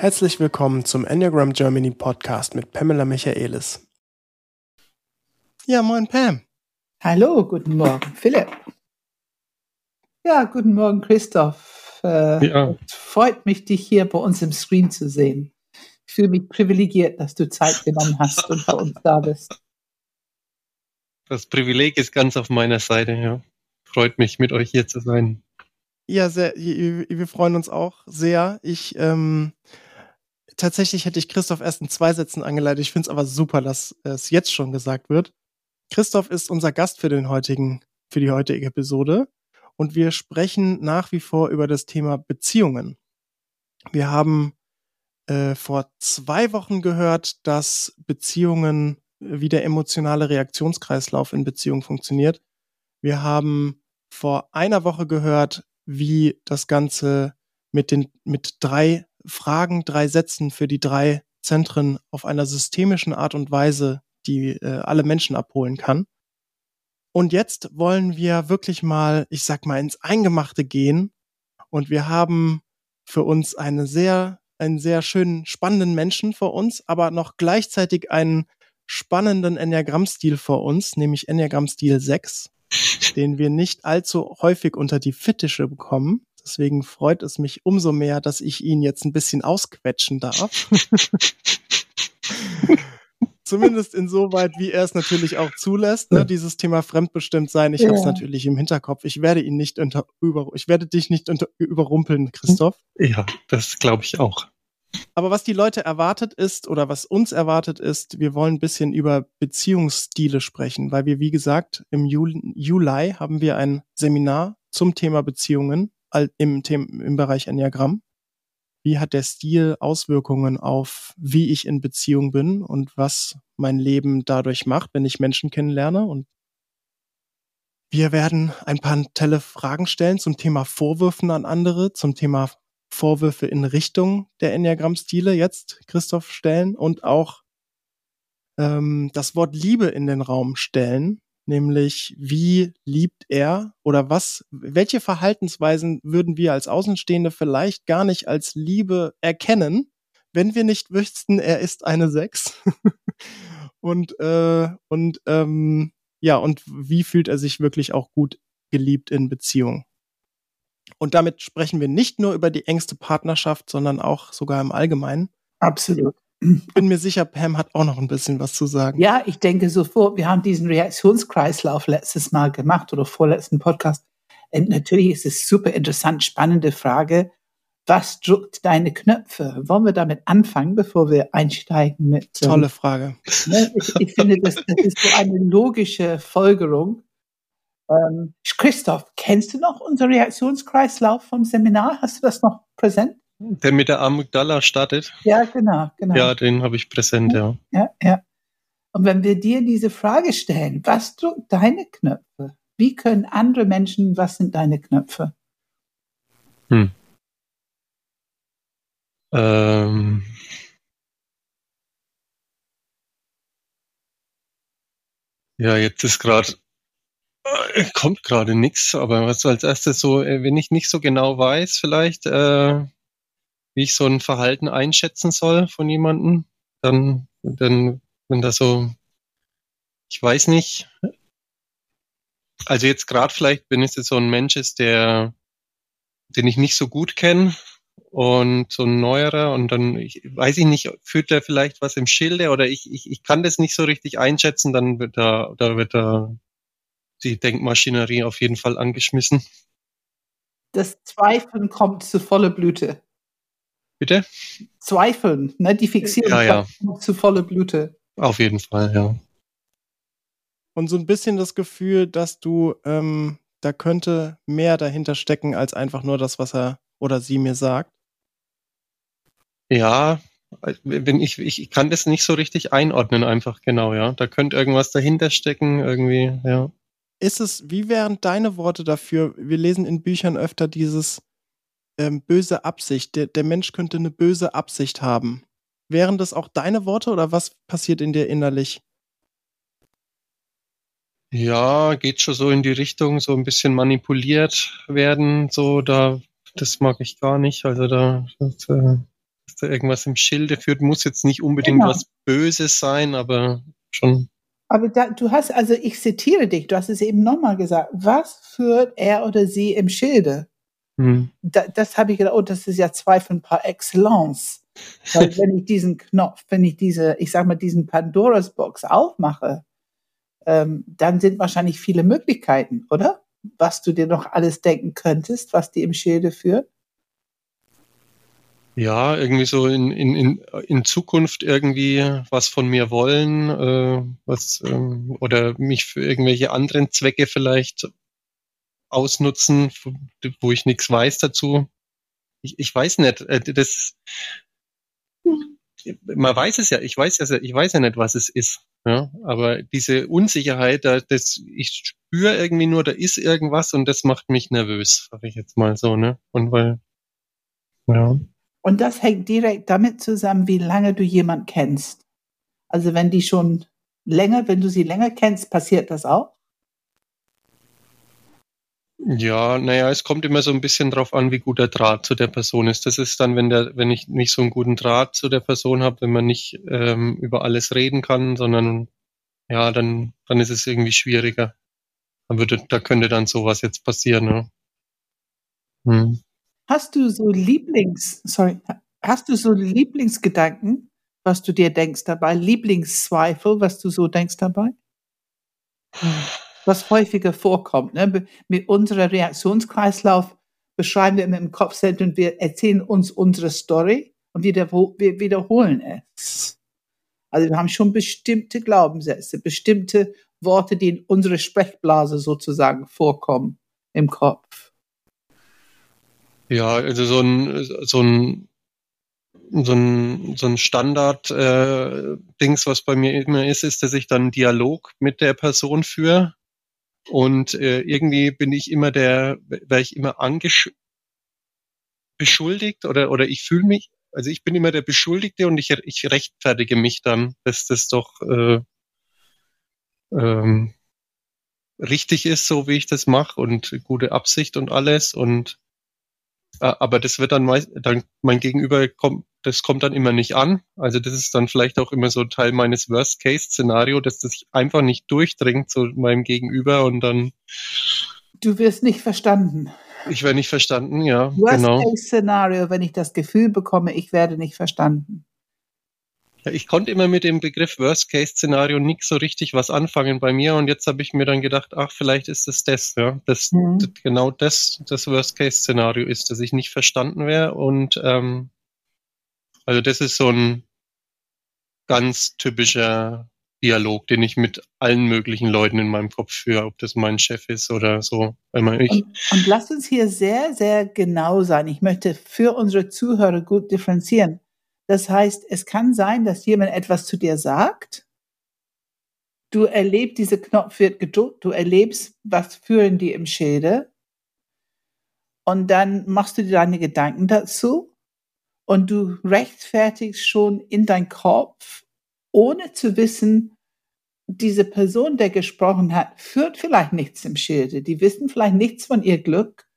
Herzlich willkommen zum Enneagram Germany Podcast mit Pamela Michaelis. Ja, moin Pam. Hallo, guten Morgen, Philipp. Ja, guten Morgen, Christoph. Äh, ja. Freut mich, dich hier bei uns im Screen zu sehen. Ich fühle mich privilegiert, dass du Zeit genommen hast und bei uns da bist. Das Privileg ist ganz auf meiner Seite, ja. Freut mich, mit euch hier zu sein. Ja, sehr, wir freuen uns auch sehr. Ich ähm, tatsächlich hätte ich Christoph erst in zwei Sätzen angeleitet. Ich finde es aber super, dass es jetzt schon gesagt wird. Christoph ist unser Gast für den heutigen, für die heutige Episode. Und wir sprechen nach wie vor über das Thema Beziehungen. Wir haben äh, vor zwei Wochen gehört, dass Beziehungen, wie der emotionale Reaktionskreislauf in Beziehungen funktioniert. Wir haben vor einer Woche gehört, wie das Ganze mit den, mit drei Fragen, drei Sätzen für die drei Zentren auf einer systemischen Art und Weise, die äh, alle Menschen abholen kann. Und jetzt wollen wir wirklich mal, ich sag mal, ins Eingemachte gehen. Und wir haben für uns eine sehr, einen sehr schönen, spannenden Menschen vor uns, aber noch gleichzeitig einen spannenden Enneagrammstil vor uns, nämlich Enneagrammstil 6, den wir nicht allzu häufig unter die Fittische bekommen. Deswegen freut es mich umso mehr, dass ich ihn jetzt ein bisschen ausquetschen darf. Zumindest insoweit, wie er es natürlich auch zulässt, ne? dieses Thema fremdbestimmt sein. Ich ja. habe es natürlich im Hinterkopf. Ich werde ihn nicht unter, über, ich werde dich nicht unter, überrumpeln, Christoph. Ja, das glaube ich auch. Aber was die Leute erwartet ist oder was uns erwartet ist, wir wollen ein bisschen über Beziehungsstile sprechen, weil wir, wie gesagt, im Juli, Juli haben wir ein Seminar zum Thema Beziehungen im, im Bereich Enneagramm. Wie hat der Stil Auswirkungen auf, wie ich in Beziehung bin und was mein Leben dadurch macht, wenn ich Menschen kennenlerne? Und wir werden ein paar telle Fragen stellen zum Thema Vorwürfen an andere, zum Thema Vorwürfe in Richtung der Enneagramm-Stile jetzt, Christoph, stellen und auch ähm, das Wort Liebe in den Raum stellen, nämlich wie liebt er oder was, welche Verhaltensweisen würden wir als Außenstehende vielleicht gar nicht als Liebe erkennen, wenn wir nicht wüssten, er ist eine Sechs. und äh, und ähm, ja, und wie fühlt er sich wirklich auch gut geliebt in Beziehung? Und damit sprechen wir nicht nur über die engste Partnerschaft, sondern auch sogar im Allgemeinen. Absolut. Bin mir sicher, Pam hat auch noch ein bisschen was zu sagen. Ja, ich denke sofort, wir haben diesen Reaktionskreislauf letztes Mal gemacht oder vorletzten Podcast. Und natürlich ist es super interessant, spannende Frage. Was drückt deine Knöpfe? Wollen wir damit anfangen, bevor wir einsteigen mit? Ähm, Tolle Frage. Ne, ich, ich, finde, das, das, ist so eine logische Folgerung. Ähm, Christoph, kennst du noch unseren Reaktionskreislauf vom Seminar? Hast du das noch präsent? Der mit der Amygdala startet? Ja, genau, genau. Ja, den habe ich präsent, ja. Ja, ja. Und wenn wir dir diese Frage stellen, was drückt deine Knöpfe? Wie können andere Menschen, was sind deine Knöpfe? Hm. Ähm. Ja, jetzt ist gerade äh, kommt gerade nichts, aber was als erstes so, äh, wenn ich nicht so genau weiß, vielleicht, äh, wie ich so ein Verhalten einschätzen soll von jemandem, dann, dann, wenn das so, ich weiß nicht. Also jetzt gerade vielleicht, wenn es jetzt so ein Mensch ist, der, den ich nicht so gut kenne und so ein neuerer und dann, ich, weiß ich nicht, führt der vielleicht was im Schilde oder ich, ich, ich kann das nicht so richtig einschätzen, dann wird da, da wird da die Denkmaschinerie auf jeden Fall angeschmissen. Das Zweifeln kommt zu voller Blüte. Bitte? Zweifeln, ne? die Fixierung ja, ja. zu volle Blüte. Auf jeden Fall, ja. Und so ein bisschen das Gefühl, dass du, ähm, da könnte mehr dahinter stecken, als einfach nur das, was er oder sie mir sagt. Ja, wenn ich, ich kann das nicht so richtig einordnen, einfach genau, ja. Da könnte irgendwas dahinter stecken, irgendwie, ja. Ist es, wie wären deine Worte dafür? Wir lesen in Büchern öfter dieses, ähm, böse Absicht. Der, der Mensch könnte eine böse Absicht haben. Wären das auch deine Worte oder was passiert in dir innerlich? Ja, geht schon so in die Richtung, so ein bisschen manipuliert werden, so da, das mag ich gar nicht. Also da, das, äh, irgendwas im Schilde führt. Muss jetzt nicht unbedingt genau. was Böses sein, aber schon. Aber da, du hast, also ich zitiere dich, du hast es eben nochmal gesagt. Was führt er oder sie im Schilde? Hm. Da, das habe ich gedacht, oh, das ist ja Zweifel par excellence. Weil wenn ich diesen Knopf, wenn ich diese, ich sag mal, diesen Pandoras Box aufmache, ähm, dann sind wahrscheinlich viele Möglichkeiten, oder? Was du dir noch alles denken könntest, was die im Schilde führt. Ja, irgendwie so in, in, in, in Zukunft irgendwie was von mir wollen, äh, was, ähm, oder mich für irgendwelche anderen Zwecke vielleicht ausnutzen, wo ich nichts weiß dazu. Ich, ich weiß nicht, äh, das, man weiß es ja, ich weiß ja, ich weiß ja nicht, was es ist. Ja, aber diese Unsicherheit, das, ich spüre irgendwie nur, da ist irgendwas und das macht mich nervös, sage ich jetzt mal so, ne? Und weil, ja. Und das hängt direkt damit zusammen, wie lange du jemand kennst. Also wenn die schon länger, wenn du sie länger kennst, passiert das auch? Ja, naja, es kommt immer so ein bisschen drauf an, wie gut der Draht zu der Person ist. Das ist dann, wenn der, wenn ich nicht so einen guten Draht zu der Person habe, wenn man nicht ähm, über alles reden kann, sondern ja, dann, dann ist es irgendwie schwieriger. Dann würde, da könnte dann sowas jetzt passieren. Ne? Hm. Hast du so Lieblings, sorry, hast du so Lieblingsgedanken, was du dir denkst dabei? Lieblingszweifel, was du so denkst dabei? Was häufiger vorkommt. Ne? Mit unserem Reaktionskreislauf beschreiben wir immer im Kopfzentrum, wir erzählen uns unsere Story und wir wiederholen es. Also wir haben schon bestimmte Glaubenssätze, bestimmte Worte, die in unserer Sprechblase sozusagen vorkommen im Kopf. Ja, also so ein, so ein, so ein, so ein Standard-Dings, äh, was bei mir immer ist, ist, dass ich dann einen Dialog mit der Person führe und äh, irgendwie bin ich immer der, wäre ich immer angesch beschuldigt oder, oder ich fühle mich, also ich bin immer der Beschuldigte und ich, ich rechtfertige mich dann, dass das doch äh, ähm, richtig ist, so wie ich das mache und gute Absicht und alles. Und aber das wird dann meist, dann mein Gegenüber kommt, das kommt dann immer nicht an. Also das ist dann vielleicht auch immer so Teil meines Worst-Case-Szenario, dass das einfach nicht durchdringt zu meinem Gegenüber und dann. Du wirst nicht verstanden. Ich werde nicht verstanden, ja. Worst-Case-Szenario, genau. wenn ich das Gefühl bekomme, ich werde nicht verstanden. Ich konnte immer mit dem Begriff Worst-Case-Szenario nicht so richtig was anfangen bei mir und jetzt habe ich mir dann gedacht, ach, vielleicht ist es das, ja, das, mhm. das genau das das Worst-Case-Szenario ist, dass ich nicht verstanden wäre und ähm, also das ist so ein ganz typischer Dialog, den ich mit allen möglichen Leuten in meinem Kopf führe, ob das mein Chef ist oder so. Und, und lasst uns hier sehr, sehr genau sein. Ich möchte für unsere Zuhörer gut differenzieren. Das heißt, es kann sein, dass jemand etwas zu dir sagt. Du erlebst, dieser Knopf wird gedruckt, du erlebst, was führen die im Schilde. Und dann machst du dir deine Gedanken dazu und du rechtfertigst schon in dein Kopf, ohne zu wissen, diese Person, der gesprochen hat, führt vielleicht nichts im Schilde. Die wissen vielleicht nichts von ihr Glück,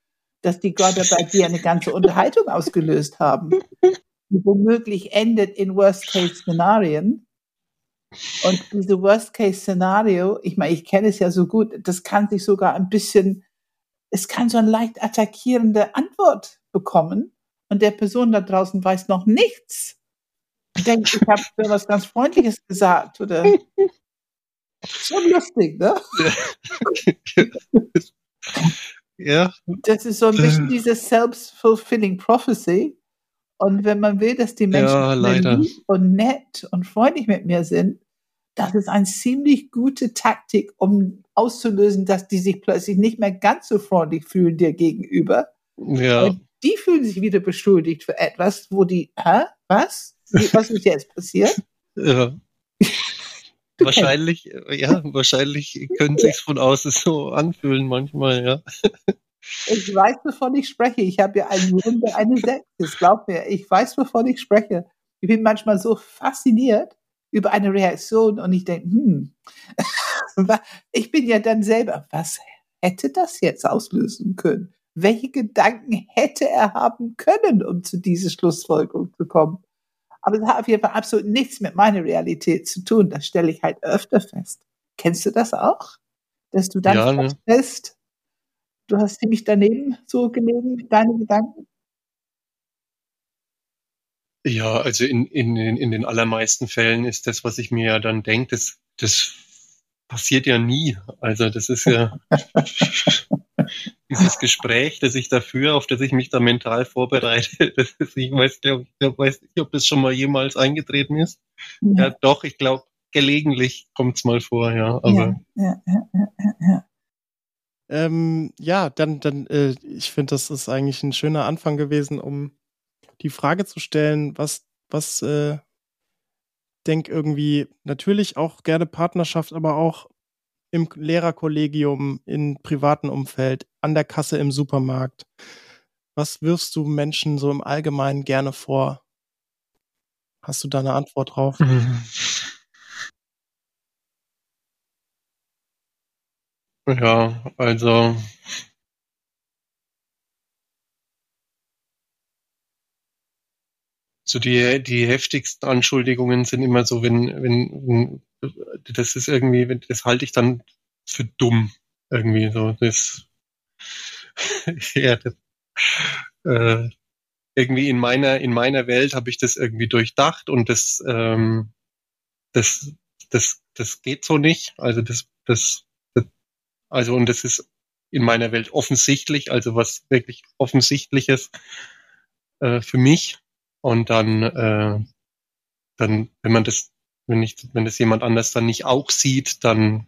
dass die gerade bei dir eine ganze Unterhaltung ausgelöst haben die womöglich endet in Worst-Case-Szenarien. Und diese Worst-Case-Szenario, ich meine, ich kenne es ja so gut, das kann sich sogar ein bisschen, es kann so eine leicht attackierende Antwort bekommen und der Person da draußen weiß noch nichts. Ich denke, ich habe was ganz Freundliches gesagt oder schon lustig, ne? Ja. Das ist so ein bisschen diese self-fulfilling prophecy. Und wenn man will, dass die Menschen ja, lieb und nett und freundlich mit mir sind, das ist eine ziemlich gute Taktik, um auszulösen, dass die sich plötzlich nicht mehr ganz so freundlich fühlen dir gegenüber. Ja. Und die fühlen sich wieder beschuldigt für etwas, wo die, hä, was? Was ist jetzt passiert? Ja. wahrscheinlich, ja, wahrscheinlich können sich von außen so anfühlen manchmal, ja. Ich weiß, wovon ich spreche. Ich habe ja einen der eine Sechs. Glaub mir, ich weiß, wovon ich spreche. Ich bin manchmal so fasziniert über eine Reaktion und ich denke, hm, ich bin ja dann selber, was hätte das jetzt auslösen können? welche Gedanken hätte er haben können, um zu dieser Schlussfolgerung zu kommen. Aber das hat auf jeden Fall absolut nichts mit meiner Realität zu tun. Das stelle ich halt öfter fest. Kennst du das auch? Dass du dann Ja, ne? feststellst, du hast ziemlich daneben so gelegen mit deinen Gedanken? Ja, also in, in, den- in den allermeisten Fällen ist das, was ich mir ja dann denke, das, das passiert ja nie. Also das ist ja dieses Gespräch, das ich dafür, auf das ich mich da mental vorbereite, das ist, ich weiß, glaub, ich weiß nicht, ob das schon mal jemals eingetreten ist. Ja, doch, ich glaube, gelegentlich kommt's mal vor, ja. Aber ja, ja, ja, ja, ja. Ähm, ja, dann, dann, äh, ich finde, das ist eigentlich ein schöner Anfang gewesen, um die Frage zu stellen, was, was, äh, denk irgendwie natürlich auch gerne Partnerschaft, aber auch im Lehrerkollegium, im privaten Umfeld, an der Kasse im Supermarkt. Was wirfst du Menschen so im Allgemeinen gerne vor? Hast du da eine Antwort drauf? ja, also so die, die heftigsten Anschuldigungen sind immer so, wenn, wenn, das ist irgendwie, das halte ich dann für dumm. Irgendwie so. Das, ja, das, äh, irgendwie in meiner, in meiner Welt habe ich das irgendwie durchdacht und das, ähm, das, das, das geht so nicht. Also das, das, also und das ist in meiner Welt offensichtlich, also was wirklich offensichtliches äh, für mich. Und dann, äh, dann, wenn man das, wenn ich, wenn das jemand anders dann nicht auch sieht, dann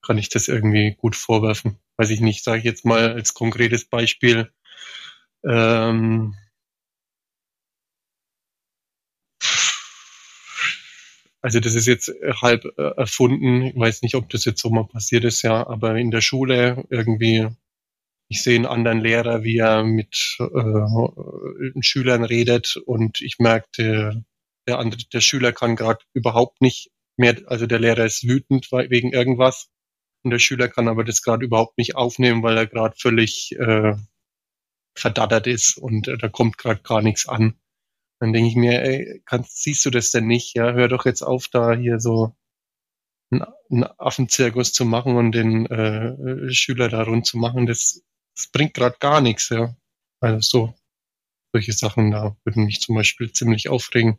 kann ich das irgendwie gut vorwerfen. Weiß ich nicht, sage ich jetzt mal als konkretes Beispiel. Ähm, also das ist jetzt halb äh, erfunden. Ich weiß nicht, ob das jetzt so mal passiert ist, ja, aber in der Schule irgendwie, ich sehe einen anderen Lehrer, wie er mit äh, Schülern redet und ich merke, der, der andere, der Schüler kann gerade überhaupt nicht mehr, also der Lehrer ist wütend wegen irgendwas und der Schüler kann aber das gerade überhaupt nicht aufnehmen, weil er gerade völlig äh, verdattert ist und äh, da kommt gerade gar nichts an. Dann denke ich mir, ey, kannst, siehst du das denn nicht? Ja, hör doch jetzt auf, da hier so einen, Affenzirkus zu machen und den äh, Schüler da rund zu machen. Das, das bringt gerade gar nichts, ja. Also so solche Sachen da würden mich zum Beispiel ziemlich aufregen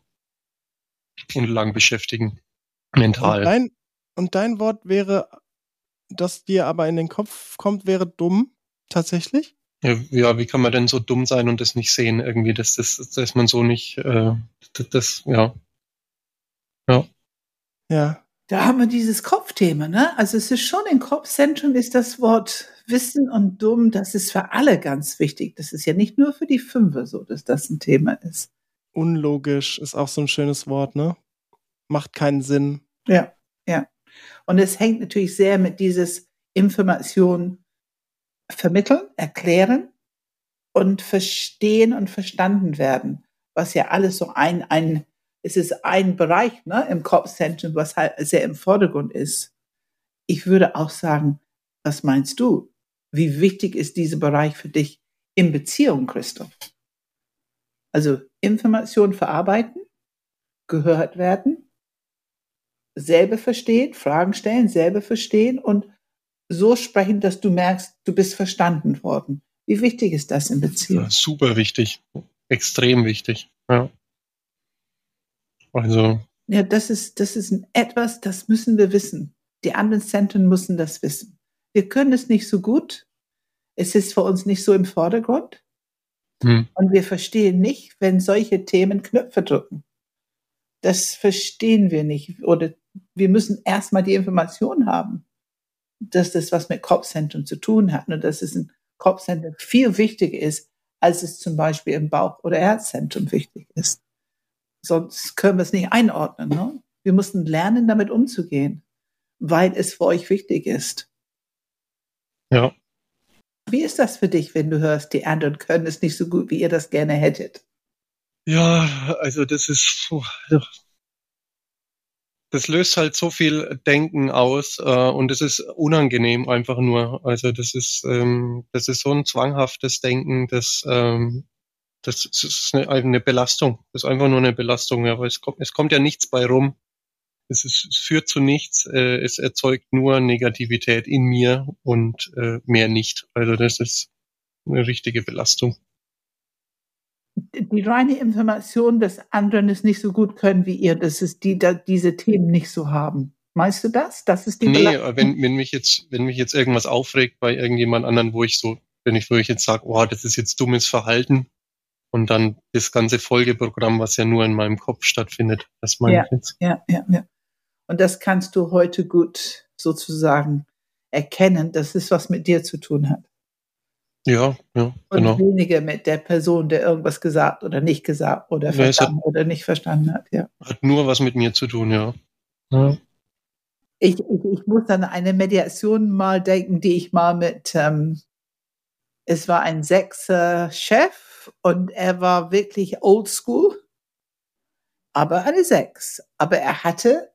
und lang beschäftigen. Und Mental. dein, und dein Wort wäre, das dir aber in den Kopf kommt, wäre dumm, tatsächlich? Ja, wie kann man denn so dumm sein und das nicht sehen? Irgendwie, dass das, dass man so nicht, äh, das, das, ja. Ja. Ja. Da haben wir dieses Kopfthema, ne? Also es ist schon im Kopfzentrum ist das Wort Wissen und Dumm, das ist für alle ganz wichtig. Das ist ja nicht nur für die Fünfe so, dass das ein Thema ist. Unlogisch ist auch so ein schönes Wort, ne? Macht keinen Sinn. Ja, ja. Und es hängt natürlich sehr mit dieses Information vermitteln, erklären und verstehen und verstanden werden, was ja alles so ein, ein, es ist ein Bereich ne, im Kopfzentrum, was halt sehr im Vordergrund ist. Ich würde auch sagen, was meinst du? Wie wichtig ist dieser Bereich für dich in Beziehung, Christoph? Also Information verarbeiten, gehört werden, selber verstehen, Fragen stellen, selber verstehen und so sprechen, dass du merkst, du bist verstanden worden. Wie wichtig ist das in Beziehung? Ja, super wichtig. Extrem wichtig. Ja. Also, Ja, das ist, das ist etwas, das müssen wir wissen. Die anderen Zentren müssen das wissen. Wir können es nicht so gut. Es ist für uns nicht so im Vordergrund. hm, Und wir verstehen nicht, wenn solche Themen Knöpfe drücken. Das verstehen wir nicht. Oder wir müssen erstmal die Information haben, dass das was mit Kopfzentrum zu tun hat und dass es ein Kopfzentrum viel wichtiger ist, als es zum Beispiel im Bauch- oder Herzzentrum wichtig ist. Sonst können wir es nicht einordnen. Ne? Wir mussten lernen, damit umzugehen, weil es für euch wichtig ist. ja. Wie ist das für dich, wenn du hörst, die anderen können es nicht so gut, wie ihr das gerne hättet? Ja, also das ist. Das löst halt so viel Denken aus äh, und es ist unangenehm einfach nur. Also das ist ähm, das ist so ein zwanghaftes Denken, das ähm, das ist eine, eine Belastung. Das ist einfach nur eine Belastung, ja, weil es kommt es kommt ja nichts bei rum. Es, ist, es führt zu nichts. Äh, es erzeugt nur Negativität in mir und äh, mehr nicht. Also das ist eine richtige Belastung die reine Information, dass anderen es nicht so gut können wie ihr, dass es die da diese Themen nicht so haben. Meinst du das? Das ist die Nee, wenn, wenn mich jetzt, wenn mich jetzt irgendwas aufregt bei irgendjemand anderen, wo ich so, wenn ich, wo ich jetzt sage, oh, das ist jetzt dummes Verhalten, und dann das ganze Folgeprogramm, was ja nur in meinem Kopf stattfindet, das meine ja, ich jetzt. Ja, ja, ja. Und das kannst du heute gut sozusagen erkennen, dass es was mit dir zu tun hat. Ja, ja, genau. Und weniger mit der Person, der irgendwas gesagt oder nicht gesagt oder verstanden ja, hat, oder nicht verstanden hat, ja. Hat nur was mit mir zu tun, ja. ja. Ich, ich, ich muss an eine Mediation mal denken, die ich mal mit, ähm, es war ein Sechser Chef und er war wirklich oldschool, aber eine Sechs. Aber er hatte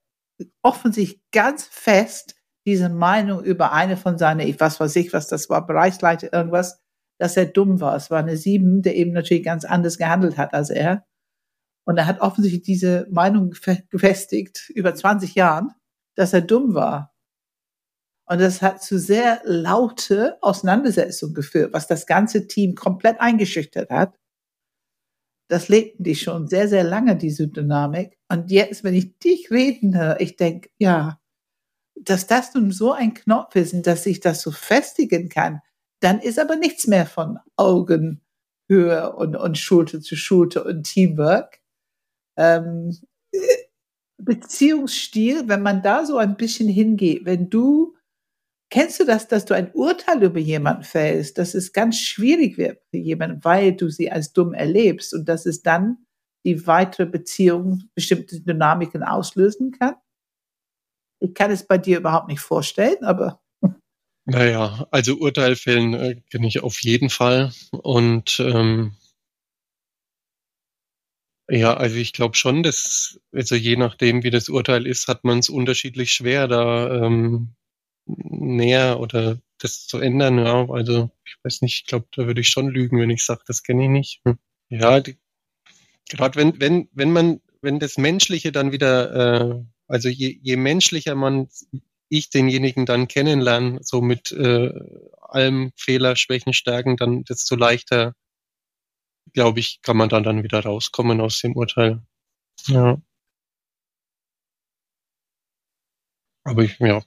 offensichtlich ganz fest diese Meinung über eine von seinen, ich was weiß ich, was das war, Bereichsleiter, irgendwas, dass er dumm war. Es war eine Sieben, der eben natürlich ganz anders gehandelt hat als er. Und er hat offensichtlich diese Meinung gefestigt über 20 Jahren, dass er dumm war. Und das hat zu sehr laute Auseinandersetzungen geführt, was das ganze Team komplett eingeschüchtert hat. Das lebten die schon sehr, sehr lange, diese Dynamik. Und jetzt, wenn ich dich reden höre, ich denke, ja, dass das nun so ein Knopf ist und dass ich das so festigen kann, dann ist aber nichts mehr von Augenhöhe und, und Schulter zu Schulter und Teamwork. Ähm, Beziehungsstil, wenn man da so ein bisschen hingeht, wenn du, kennst du das, dass du ein Urteil über jemanden fällst, dass es ganz schwierig wird für jemanden, weil du sie als dumm erlebst und dass es dann die weitere Beziehung bestimmte Dynamiken auslösen kann? Ich kann es bei dir überhaupt nicht vorstellen, aber. Naja, also Urteilfällen äh, kenne ich auf jeden Fall. Und ähm, ja, also ich glaube schon, dass, also je nachdem, wie das Urteil ist, hat man es unterschiedlich schwer, da ähm, näher oder das zu ändern. Ja, also ich weiß nicht, ich glaube, da würde ich schon lügen, wenn ich sage, das kenne ich nicht. Hm. Ja, gerade wenn, wenn, wenn man, wenn das Menschliche dann wieder äh, also je, je menschlicher man ich denjenigen dann kennenlerne, so mit äh, allem Fehler, Schwächen, Stärken, dann desto leichter, glaube ich, kann man dann, dann wieder rauskommen aus dem Urteil. Ja. Aber ich, ja.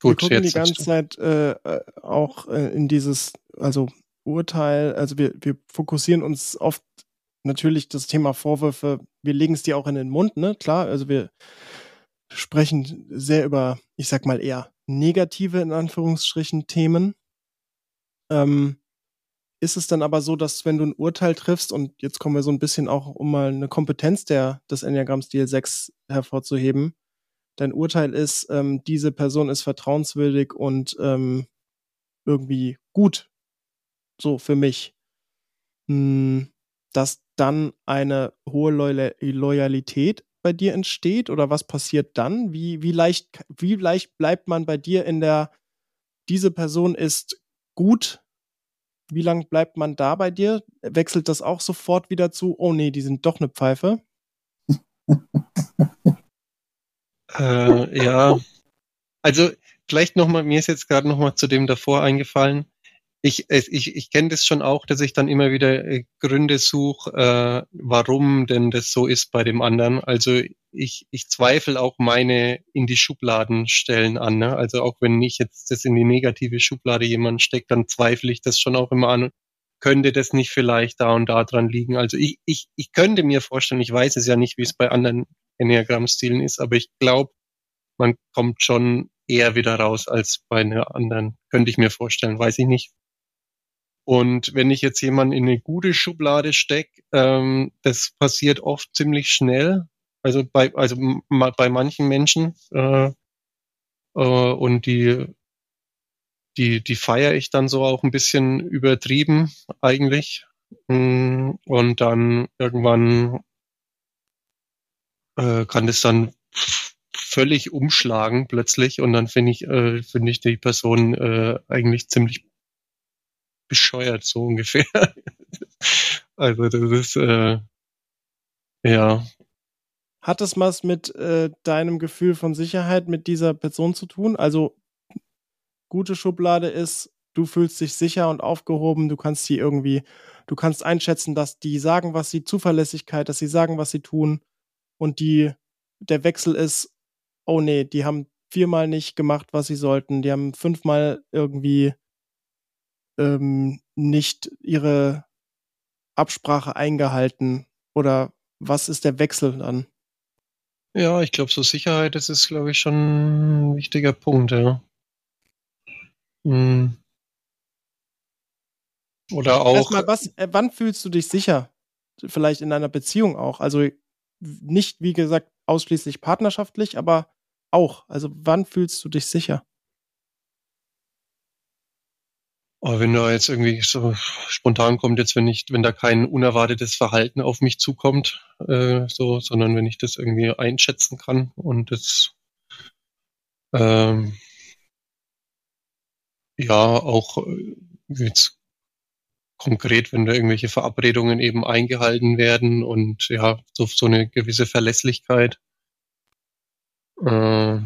Gut, wir gucken die ganze Zeit äh, äh, auch äh, in dieses, also Urteil, also wir, wir fokussieren uns oft natürlich das Thema Vorwürfe, wir legen es dir auch in den Mund, ne? Klar, also wir sprechen sehr über, ich sag mal eher negative in Anführungsstrichen Themen. Ähm, ist es dann aber so, dass wenn du ein Urteil triffst, und jetzt kommen wir so ein bisschen auch, um mal eine Kompetenz der, des Enneagramm-Stil 6 hervorzuheben, dein Urteil ist, ähm, diese Person ist vertrauenswürdig und ähm, irgendwie gut, so für mich, hm, dass dann eine hohe Loyalität bei dir entsteht oder was passiert dann? Wie, wie, leicht, wie leicht bleibt man bei dir in der, diese Person ist gut? Wie lang bleibt man da bei dir? Wechselt das auch sofort wieder zu, oh nee, die sind doch eine Pfeife? äh, ja, also vielleicht nochmal, mir ist jetzt gerade nochmal zu dem davor eingefallen ich, ich, ich kenne das schon auch, dass ich dann immer wieder äh, Gründe suche, äh, warum denn das so ist bei dem anderen. Also ich, ich zweifle auch meine in die Schubladen stellen an. Ne? Also auch wenn ich jetzt das in die negative Schublade jemand steckt, dann zweifle ich das schon auch immer an. Könnte das nicht vielleicht da und da dran liegen? Also ich, ich, ich könnte mir vorstellen, ich weiß es ja nicht, wie es bei anderen Enneagramm-Stilen ist, aber ich glaube, man kommt schon eher wieder raus als bei einer anderen. Könnte ich mir vorstellen, weiß ich nicht. Und wenn ich jetzt jemanden in eine gute Schublade stecke, ähm, das passiert oft ziemlich schnell. Also bei, also bei manchen Menschen. Äh, äh, und die, die, die feiere ich dann so auch ein bisschen übertrieben eigentlich. Mm, und dann irgendwann äh, kann das dann völlig umschlagen plötzlich und dann finde ich, äh, finde ich die Person äh, eigentlich ziemlich bescheuert, so ungefähr. also das ist äh, ja. Hat das was mit äh, deinem Gefühl von Sicherheit mit dieser Person zu tun? Also gute Schublade ist, du fühlst dich sicher und aufgehoben, du kannst sie irgendwie, du kannst einschätzen, dass die sagen, was sie Zuverlässigkeit, dass sie sagen, was sie tun und die der Wechsel ist, oh nee, die haben viermal nicht gemacht, was sie sollten, die haben fünfmal irgendwie ähm, nicht ihre Absprache eingehalten oder was ist der Wechsel dann? Ja, ich glaube, so Sicherheit, das ist, glaube ich, schon ein wichtiger Punkt, ja. Hm. Oder auch. Erstmal, was, äh, wann fühlst du dich sicher? Vielleicht in einer Beziehung auch. Also nicht, wie gesagt, ausschließlich partnerschaftlich, aber auch. Also wann fühlst du dich sicher? Aber wenn da jetzt irgendwie so spontan kommt, jetzt wenn ich, wenn da kein unerwartetes Verhalten auf mich zukommt, äh, so, sondern wenn ich das irgendwie einschätzen kann und das ähm, ja auch äh, jetzt konkret, wenn da irgendwelche Verabredungen eben eingehalten werden und ja, so, so eine gewisse Verlässlichkeit. Äh,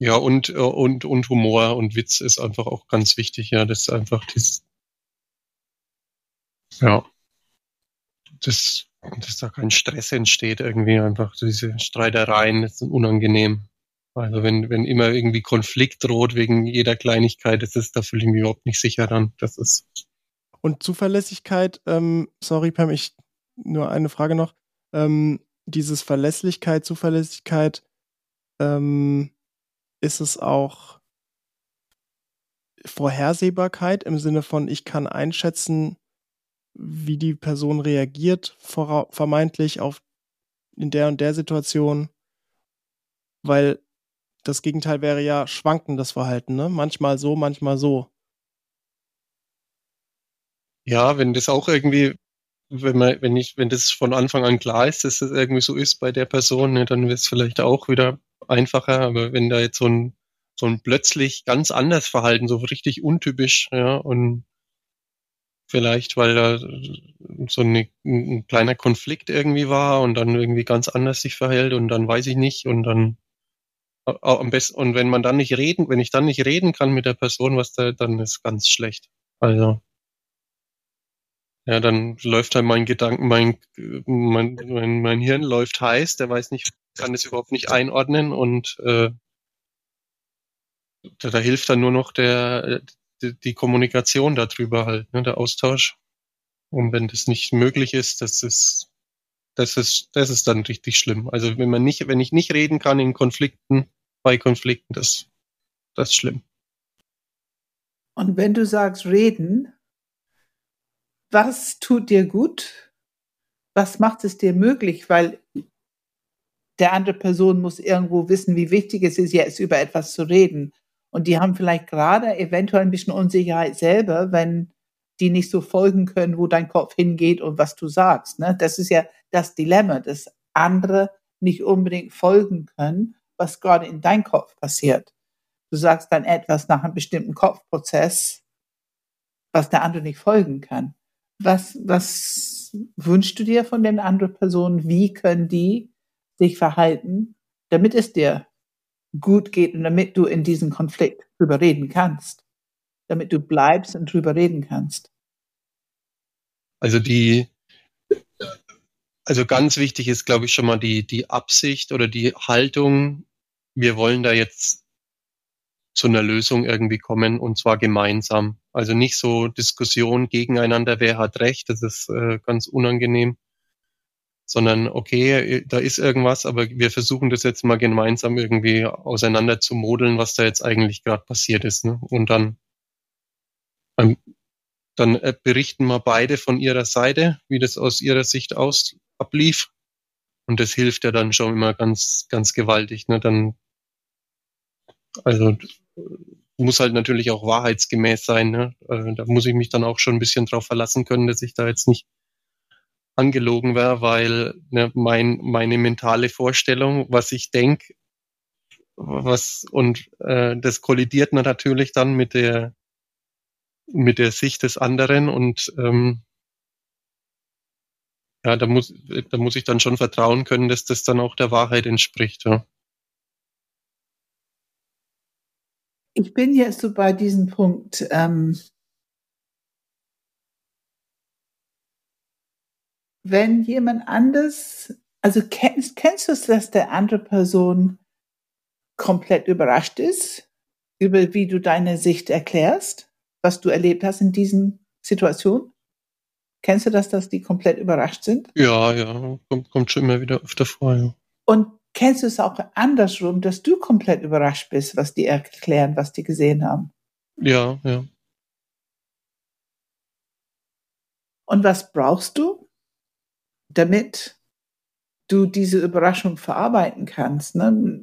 ja, und, äh, und, und Humor und Witz ist einfach auch ganz wichtig, ja. Das ist einfach dieses, ja, das, dass da kein Stress entsteht, irgendwie einfach diese Streitereien, das sind unangenehm. Also wenn, wenn immer irgendwie Konflikt droht wegen jeder Kleinigkeit, das ist, da fühle ich mich überhaupt nicht sicher dann. Das ist. Und Zuverlässigkeit, ähm, sorry Pam, ich nur eine Frage noch. Ähm, dieses Verlässlichkeit, Zuverlässigkeit, ähm, ist es auch Vorhersehbarkeit im Sinne von, ich kann einschätzen, wie die Person reagiert, vermeintlich auf in der und der Situation, weil das Gegenteil wäre ja schwankendes Verhalten, ne? Manchmal so, manchmal so. Ja, wenn das auch irgendwie, wenn man, wenn ich, wenn das von Anfang an klar ist, dass das irgendwie so ist bei der Person, ne, dann wird es vielleicht auch wieder einfacher, aber wenn da jetzt so ein, so ein plötzlich ganz anders Verhalten, so richtig untypisch, ja, und vielleicht, weil da so eine, ein kleiner Konflikt irgendwie war und dann irgendwie ganz anders sich verhält und dann weiß ich nicht und dann am besten, und wenn man dann nicht reden, wenn ich dann nicht reden kann mit der Person, was da, dann ist ganz schlecht. Also, ja, dann läuft halt mein Gedanken, mein, mein, mein, mein Hirn läuft heiß, der weiß nicht, kann es überhaupt nicht einordnen und äh, da, da hilft dann nur noch der die, die Kommunikation darüber halt, ne, der Austausch. Und wenn das nicht möglich ist, das ist das ist das ist dann richtig schlimm. Also wenn man nicht, wenn ich nicht reden kann in Konflikten, bei Konflikten, das das ist schlimm. Und wenn du sagst reden, was tut dir gut? Was macht es dir möglich? Weil der andere Person muss irgendwo wissen, wie wichtig es ist, jetzt über etwas zu reden. Und die haben vielleicht gerade eventuell ein bisschen Unsicherheit selber, wenn die nicht so folgen können, wo dein Kopf hingeht und was du sagst. Ne? Das ist ja das Dilemma, dass andere nicht unbedingt folgen können, was gerade in deinem Kopf passiert. Du sagst dann etwas nach einem bestimmten Kopfprozess, was der andere nicht folgen kann. Was, was wünschst du dir von den anderen Personen? Wie können die sich verhalten, damit es dir gut geht und damit du in diesem Konflikt drüber reden kannst, damit du bleibst und drüber reden kannst. Also die, also ganz wichtig ist, glaube ich, schon mal die, die Absicht oder die Haltung. Wir wollen da jetzt zu einer Lösung irgendwie kommen und zwar gemeinsam. Also nicht so Diskussion gegeneinander, wer hat recht, das ist äh, ganz unangenehm, sondern okay, da ist irgendwas, aber wir versuchen das jetzt mal gemeinsam irgendwie auseinander zu modeln, was da jetzt eigentlich gerade passiert ist. Ne? Und dann, ähm, dann äh, berichten wir beide von ihrer Seite, wie das aus ihrer Sicht aus ablief. Und das hilft ja dann schon immer ganz, ganz gewaltig. Ne? Dann, also muss halt natürlich auch wahrheitsgemäß sein. Ne? Also, da muss ich mich dann auch schon ein bisschen drauf verlassen können, dass ich da jetzt nicht angelogen wäre, weil ne, mein, meine mentale Vorstellung, was ich denke, was und äh, das kollidiert natürlich dann mit der mit der Sicht des anderen und ähm, ja, da muss da muss ich dann schon vertrauen können, dass das dann auch der Wahrheit entspricht. Ja. Ich bin jetzt so bei diesem Punkt. Ähm, wenn jemand anders, also kennst, kennst du es, dass der andere Person komplett überrascht ist über wie du deine Sicht erklärst, was du erlebt hast in diesen Situationen? Kennst du das, dass die komplett überrascht sind? Ja, ja, kommt, kommt schon immer wieder öfter vor. Ja. Und kennst du es auch andersrum, dass du komplett überrascht bist, was die erklären, was die gesehen haben? Ja, ja. Und was brauchst du, damit du diese Überraschung verarbeiten kannst? Ne?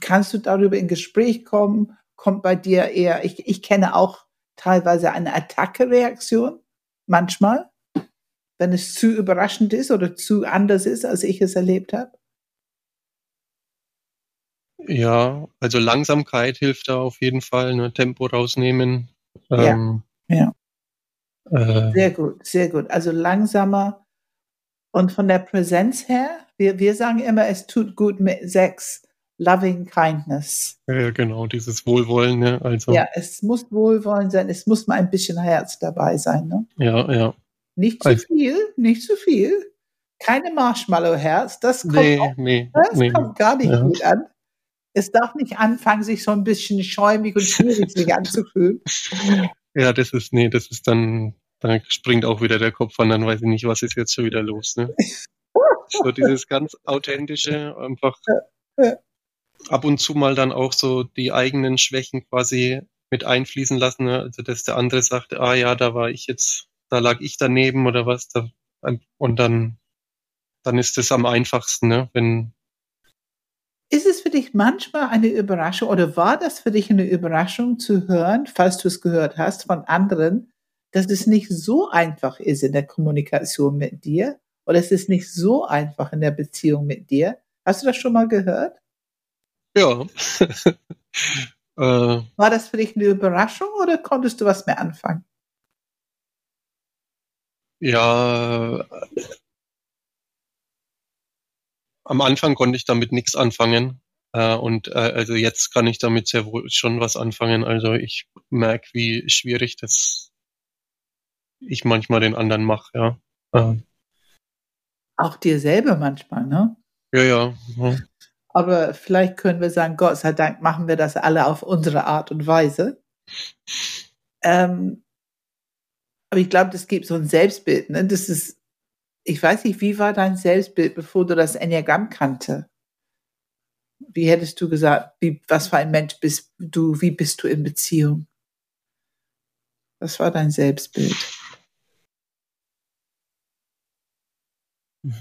Kannst du darüber in Gespräch kommen? Kommt bei dir eher, ich, ich kenne auch teilweise eine Attacke-Reaktion, manchmal, wenn es zu überraschend ist oder zu anders ist, als ich es erlebt habe. Ja, also Langsamkeit hilft da auf jeden Fall, ne? Tempo rausnehmen. Ähm, ja. ja. Äh, sehr gut, sehr gut. Also langsamer und von der Präsenz her, wir, wir sagen immer, es tut gut mit sechs. Loving Kindness. Ja, genau, dieses Wohlwollen, ne? Also. Ja, es muss Wohlwollen sein, es muss mal ein bisschen Herz dabei sein, ne? Ja, ja. Nicht zu also, viel, nicht zu viel. Keine Marshmallow-Herz, das kommt, nee, auch, nee, das nee. kommt gar nicht ja. gut an. Es darf nicht anfangen, sich so ein bisschen schäumig und schwierig sich anzufühlen. Ja, das ist, nee, das ist dann, da springt auch wieder der Kopf an, dann weiß ich nicht, was ist jetzt schon wieder los, ne? so dieses ganz authentische, einfach ab und zu mal dann auch so die eigenen Schwächen quasi mit einfließen lassen, ne? also dass der andere sagt, ah ja, da war ich jetzt, da lag ich daneben oder was, da, und dann, dann ist es am einfachsten, ne? wenn, ist es für dich manchmal eine Überraschung oder war das für dich eine Überraschung zu hören, falls du es gehört hast von anderen, dass es nicht so einfach ist in der Kommunikation mit dir oder es ist nicht so einfach in der Beziehung mit dir? Hast du das schon mal gehört? Ja. äh, war das für dich eine Überraschung oder konntest du was mehr anfangen? Ja, am Anfang konnte ich damit nichts anfangen. Äh, und äh, also jetzt kann ich damit sehr wohl schon was anfangen. Also ich merke, wie schwierig das ich manchmal den anderen mache, ja. Äh. Auch dir selber manchmal, ne? Ja, ja. ja. Aber vielleicht können wir sagen, Gott sei Dank machen wir das alle auf unsere Art und Weise. Ähm, aber ich glaube, das gibt so ein Selbstbild. Ne? Das ist ich weiß nicht, wie war dein Selbstbild, bevor du das Enneagramm kannte? Wie hättest du gesagt, wie, was für ein Mensch bist du, wie bist du in Beziehung? Was war dein Selbstbild?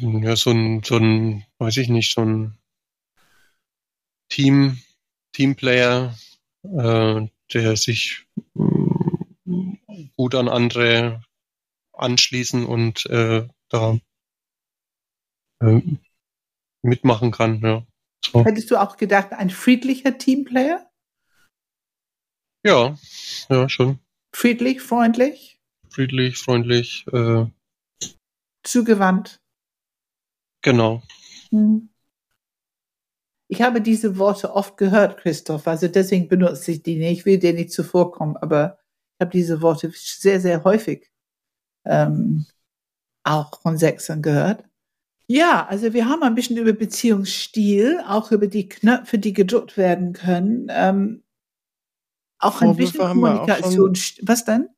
Ja, so ein, so ein, weiß ich nicht, so ein Team, Teamplayer, äh, der sich äh, gut an andere anschließen und äh, da äh, mitmachen kann. Ja. So. Hättest du auch gedacht, ein friedlicher Teamplayer? Ja, ja, schon. Friedlich, freundlich? Friedlich, freundlich. Äh, Zugewandt. Genau. Hm. Ich habe diese Worte oft gehört, Christoph, also deswegen benutze ich die nicht. Ich will dir nicht zuvorkommen, aber ich habe diese Worte sehr, sehr häufig ähm, auch von Sechsern gehört. Ja, also wir haben ein bisschen über Beziehungsstil, auch über die Knöpfe, die gedruckt werden können. Ähm, auch Vorwürfe ein bisschen Kommunikation. Was denn?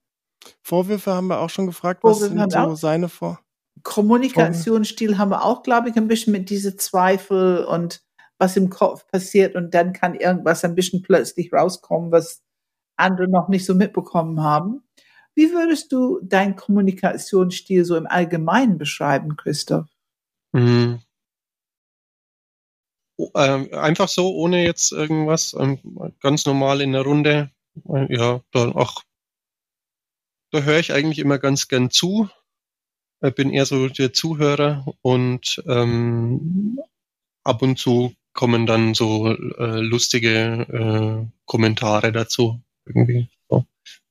Vorwürfe haben wir auch schon gefragt. Was Vorwürfe sind so auch? seine Vor? Kommunikationsstil haben wir auch, glaube ich, ein bisschen mit diese Zweifel und was im Kopf passiert und dann kann irgendwas ein bisschen plötzlich rauskommen, was andere noch nicht so mitbekommen haben. Wie würdest du deinen Kommunikationsstil so im Allgemeinen beschreiben, Christoph? Mhm. Ähm, einfach so, ohne jetzt irgendwas, ähm, ganz normal in der Runde. Äh, ja, da, ach, da höre ich eigentlich immer ganz gern zu. Äh, bin eher so der Zuhörer und ähm, ab und zu kommen dann so äh, lustige äh, Kommentare dazu irgendwie so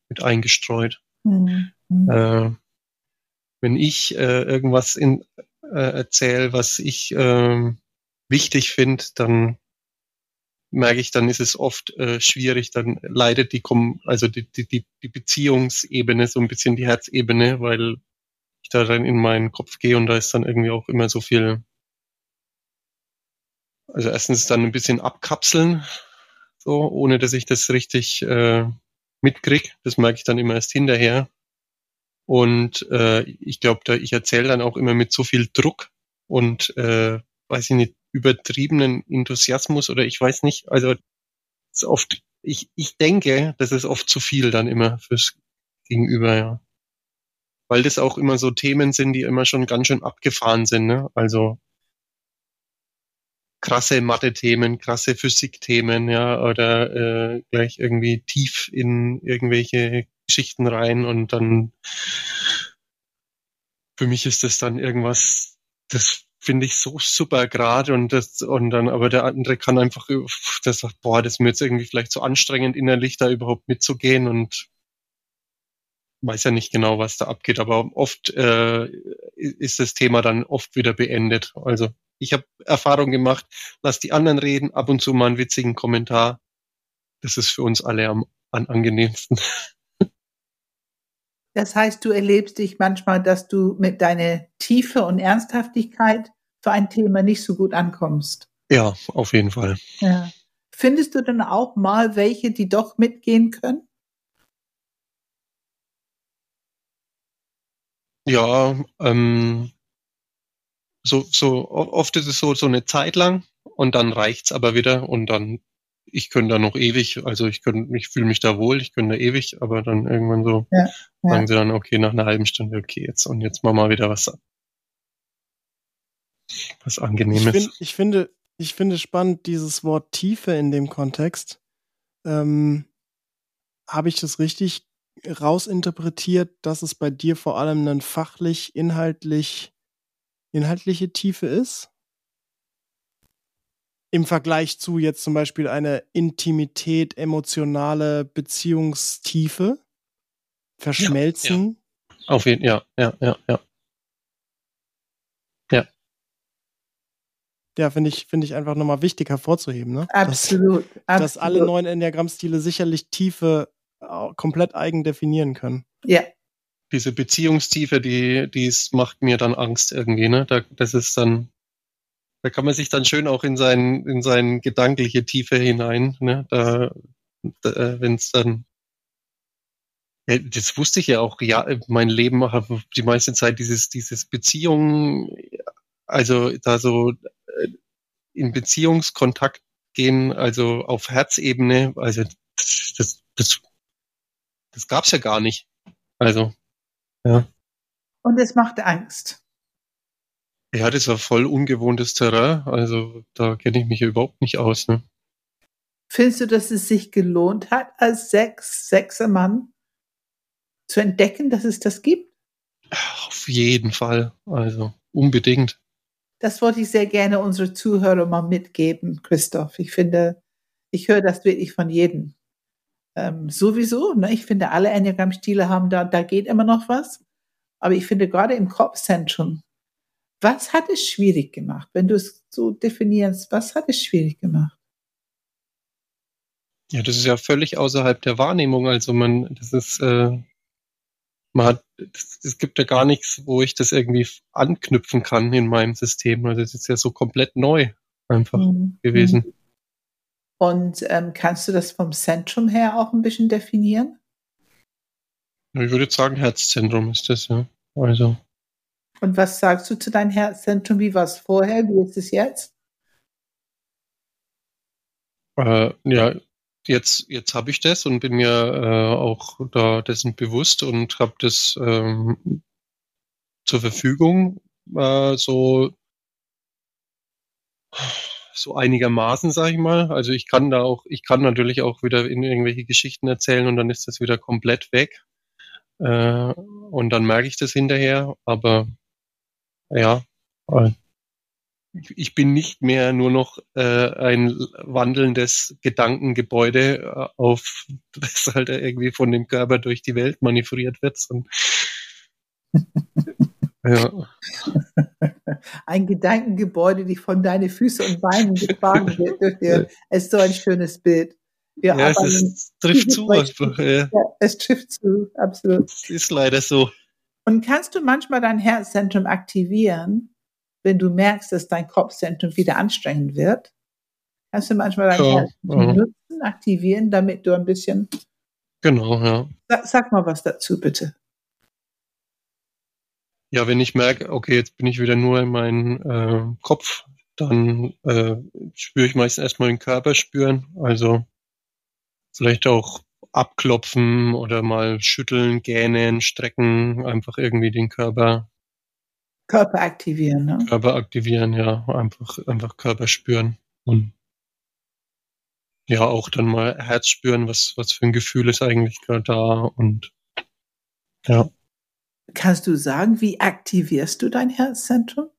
mit eingestreut. Mhm. Äh, wenn ich äh, irgendwas in, äh, erzähle, was ich äh, wichtig finde, dann merke ich, dann ist es oft äh, schwierig, dann leidet die, also die, die, die Beziehungsebene, so ein bisschen die Herzebene, weil ich da dann in meinen Kopf gehe und da ist dann irgendwie auch immer so viel, also erstens dann ein bisschen abkapseln, so, ohne dass ich das richtig äh, mitkrieg. Das merke ich dann immer erst hinterher. Und äh, ich glaube, da ich erzähle dann auch immer mit so viel Druck und äh, weiß ich nicht, übertriebenen Enthusiasmus oder ich weiß nicht, also ist oft, ich, ich denke, das ist oft zu viel dann immer fürs Gegenüber, ja. Weil das auch immer so Themen sind, die immer schon ganz schön abgefahren sind, ne? Also krasse Mathe-Themen, krasse Physik-Themen, ja, oder äh, gleich irgendwie tief in irgendwelche Geschichten rein und dann für mich ist das dann irgendwas, das finde ich so super gerade und das und dann aber der andere kann einfach das sagt boah das ist mir jetzt irgendwie vielleicht so anstrengend innerlich da überhaupt mitzugehen und weiß ja nicht genau was da abgeht aber oft äh, ist das Thema dann oft wieder beendet also ich habe Erfahrung gemacht lass die anderen reden ab und zu mal einen witzigen Kommentar das ist für uns alle am, am angenehmsten Das heißt, du erlebst dich manchmal, dass du mit deiner Tiefe und Ernsthaftigkeit für ein Thema nicht so gut ankommst. Ja, auf jeden Fall. Ja. Findest du denn auch mal welche, die doch mitgehen können? Ja, ähm, so, so oft ist es so, so eine Zeit lang und dann reicht's aber wieder und dann ich könnte da noch ewig, also ich könnte, ich fühle mich da wohl, ich könnte da ewig, aber dann irgendwann so ja, ja. sagen sie dann, okay, nach einer halben Stunde, okay, jetzt und jetzt machen wir wieder was, was angenehmes. Ich, find, ich finde, ich finde spannend dieses Wort Tiefe in dem Kontext. Ähm, Habe ich das richtig rausinterpretiert, dass es bei dir vor allem eine fachlich, inhaltlich, inhaltliche Tiefe ist? im Vergleich zu jetzt zum Beispiel eine Intimität, emotionale Beziehungstiefe verschmelzen. Ja, ja. Auf jeden Fall, ja, ja, ja, ja. Ja. Ja, finde ich, finde ich einfach nochmal wichtig hervorzuheben, ne? Absolut. Dass, absolut. dass alle neuen Enneagramm-Stile sicherlich Tiefe komplett eigen definieren können. Ja. Diese Beziehungstiefe, die, die macht mir dann Angst irgendwie, ne? Da, das ist dann, da kann man sich dann schön auch in sein, in sein gedankliche Tiefe hinein, ne? Da, da äh, wenn es dann das wusste ich ja auch, ja, mein Leben die meiste Zeit dieses, dieses Beziehungen, also da so äh, in Beziehungskontakt gehen, also auf Herzebene, also das, das, das, das gab's ja gar nicht. Also, ja. Und es macht Angst. Ja, das war voll ungewohntes Terrain. Also da kenne ich mich ja überhaupt nicht aus. Ne? Findest du, dass es sich gelohnt hat, als Sechs, Sechser Mann zu entdecken, dass es das gibt? Auf jeden Fall. Also unbedingt. Das wollte ich sehr gerne unsere Zuhörer mal mitgeben, Christoph. Ich finde, ich höre das wirklich von jedem. Ähm, sowieso, ne? ich finde, alle Enneagramm-Stile haben da, da geht immer noch was. Aber ich finde gerade im Kopfzentrum was hat es schwierig gemacht? Wenn du es so definierst, was hat es schwierig gemacht? Ja, das ist ja völlig außerhalb der Wahrnehmung. Also man, das ist, äh, man hat, es gibt ja gar nichts, wo ich das irgendwie anknüpfen kann in meinem System. Also es ist ja so komplett neu einfach mhm. gewesen. Und ähm, kannst du das vom Zentrum her auch ein bisschen definieren? Ich würde sagen, Herzzentrum ist das, ja. Also. Und was sagst du zu deinem Herzzentrum? Wie war es vorher? Wie ist es jetzt? Äh, ja, jetzt, jetzt habe ich das und bin mir äh, auch da dessen bewusst und habe das ähm, zur Verfügung. Äh, so, so einigermaßen, sage ich mal. Also ich kann da auch, ich kann natürlich auch wieder in irgendwelche Geschichten erzählen und dann ist das wieder komplett weg. Äh, und dann merke ich das hinterher, aber ja, äh, ich bin nicht mehr nur noch äh, ein wandelndes Gedankengebäude, äh, auf das halt irgendwie von dem Körper durch die Welt manövriert wird. Ja. Ein Gedankengebäude, die von deinen Füßen und Beinen getragen wird. Es ist so ein schönes Bild. Wir ja, es ist, trifft zu. Ja. ja. es trifft zu, absolut. Es ist leider so. Und kannst du manchmal dein Herzzentrum aktivieren, wenn du merkst, dass dein Kopfzentrum wieder anstrengend wird? Kannst du manchmal dein ja, Herzzentrum nutzen, aktivieren, damit du ein bisschen. Genau, ja. Sag, sag mal was dazu, bitte. Ja, wenn ich merke, okay, jetzt bin ich wieder nur in meinem äh, Kopf, dann äh, spüre ich meistens erstmal den Körper spüren. Also vielleicht auch abklopfen oder mal schütteln, gähnen, strecken, einfach irgendwie den Körper. Körper aktivieren, ne? Körper aktivieren, ja. Einfach, einfach Körper spüren. Und ja, auch dann mal Herz spüren, was, was für ein Gefühl ist eigentlich gerade da und ja. Kannst du sagen, wie aktivierst du dein Herzzentrum?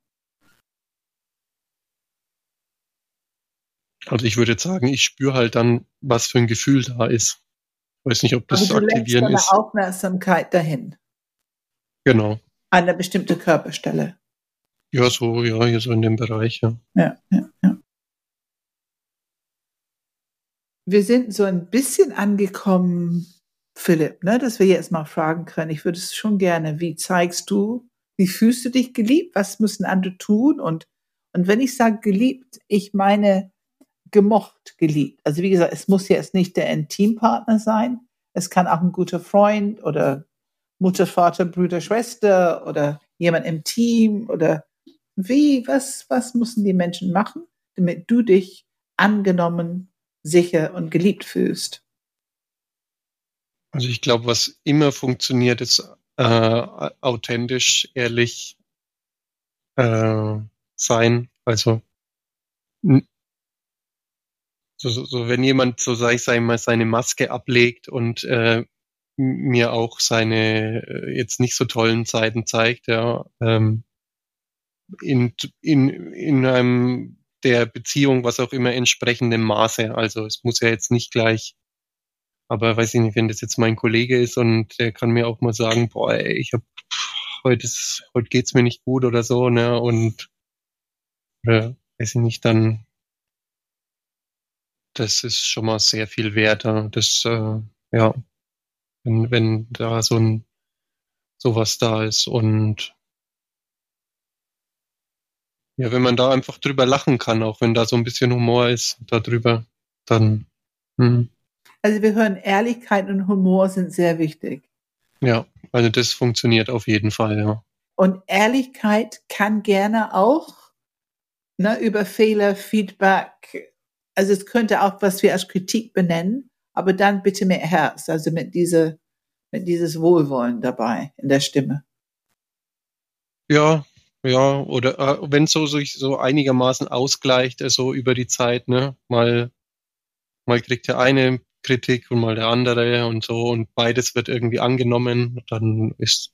Also ich würde sagen, ich spüre halt dann, was für ein Gefühl da ist. Ich weiß nicht, ob das Aber du aktivieren deine ist. Aufmerksamkeit dahin. Genau. An eine bestimmte Körperstelle. Ja, so, ja, hier so in dem Bereich, ja. Ja, ja, ja. Wir sind so ein bisschen angekommen, Philipp, ne, dass wir jetzt mal fragen können. Ich würde es schon gerne. Wie zeigst du, wie fühlst du dich geliebt? Was müssen andere tun? Und, und wenn ich sage geliebt, ich meine, gemocht, geliebt. Also wie gesagt, es muss jetzt nicht der Intimpartner sein. Es kann auch ein guter Freund oder Mutter, Vater, Bruder, Schwester oder jemand im Team oder wie, was, was müssen die Menschen machen, damit du dich angenommen, sicher und geliebt fühlst? Also ich glaube, was immer funktioniert, ist äh, authentisch, ehrlich äh, sein. Also so, so, so wenn jemand, so sage ich mal, seine Maske ablegt und äh, mir auch seine äh, jetzt nicht so tollen Zeiten zeigt, ja, ähm, in, in, in einem der Beziehung, was auch immer, entsprechendem Maße. Also es muss ja jetzt nicht gleich, aber weiß ich nicht, wenn das jetzt mein Kollege ist und der kann mir auch mal sagen, boah, ey, ich hab heute ist, heute geht's mir nicht gut oder so, ne, und äh, weiß ich nicht, dann das ist schon mal sehr viel wert. Das, äh, ja, wenn, wenn da so ein sowas da ist und ja, wenn man da einfach drüber lachen kann, auch wenn da so ein bisschen Humor ist darüber, dann. Hm. Also wir hören, Ehrlichkeit und Humor sind sehr wichtig. Ja, also das funktioniert auf jeden Fall, ja. Und Ehrlichkeit kann gerne auch ne, über Fehler, Feedback, also es könnte auch, was wir als Kritik benennen, aber dann bitte mit Herz, also mit diese, mit dieses Wohlwollen dabei in der Stimme. Ja, ja, oder äh, wenn es so sich so einigermaßen ausgleicht, also über die Zeit, ne, mal, mal kriegt der eine Kritik und mal der andere und so und beides wird irgendwie angenommen, dann ist,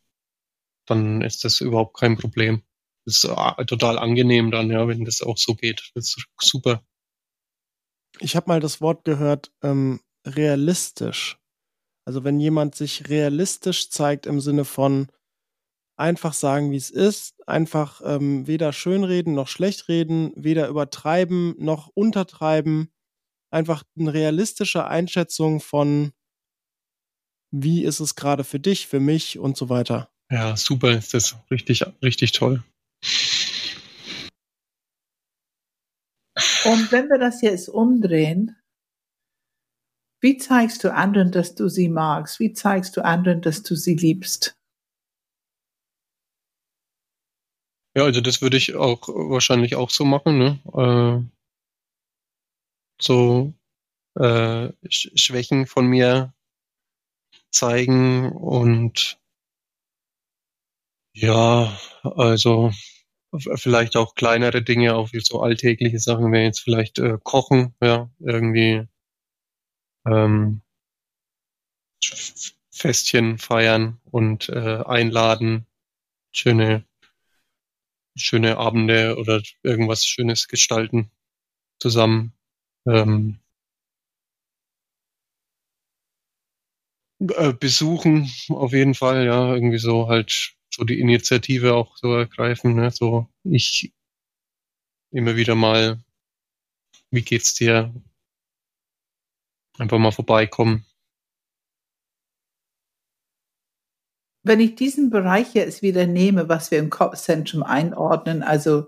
dann ist das überhaupt kein Problem. Das ist äh, total angenehm dann, ja, wenn das auch so geht. Das ist super. Ich habe mal das Wort gehört, ähm, realistisch. Also wenn jemand sich realistisch zeigt im Sinne von einfach sagen, wie es ist, einfach ähm, weder schönreden noch schlecht reden, weder übertreiben noch untertreiben, einfach eine realistische Einschätzung von, wie ist es gerade für dich, für mich und so weiter. Ja, super, ist das richtig, richtig toll. Und wenn wir das jetzt umdrehen, wie zeigst du anderen, dass du sie magst? Wie zeigst du anderen, dass du sie liebst? Ja, also das würde ich auch wahrscheinlich auch so machen, ne? So äh, Schwächen von mir zeigen und ja, also vielleicht auch kleinere Dinge, auch wie so alltägliche Sachen, wenn jetzt vielleicht äh, kochen, ja, irgendwie ähm, Festchen feiern und äh, einladen, schöne schöne Abende oder irgendwas Schönes gestalten zusammen. Ähm, äh, besuchen auf jeden Fall, ja, irgendwie so halt so die Initiative auch so ergreifen, ne? so ich immer wieder mal, wie geht's dir? Einfach mal vorbeikommen. Wenn ich diesen Bereich jetzt wieder nehme, was wir im Kopfzentrum einordnen, also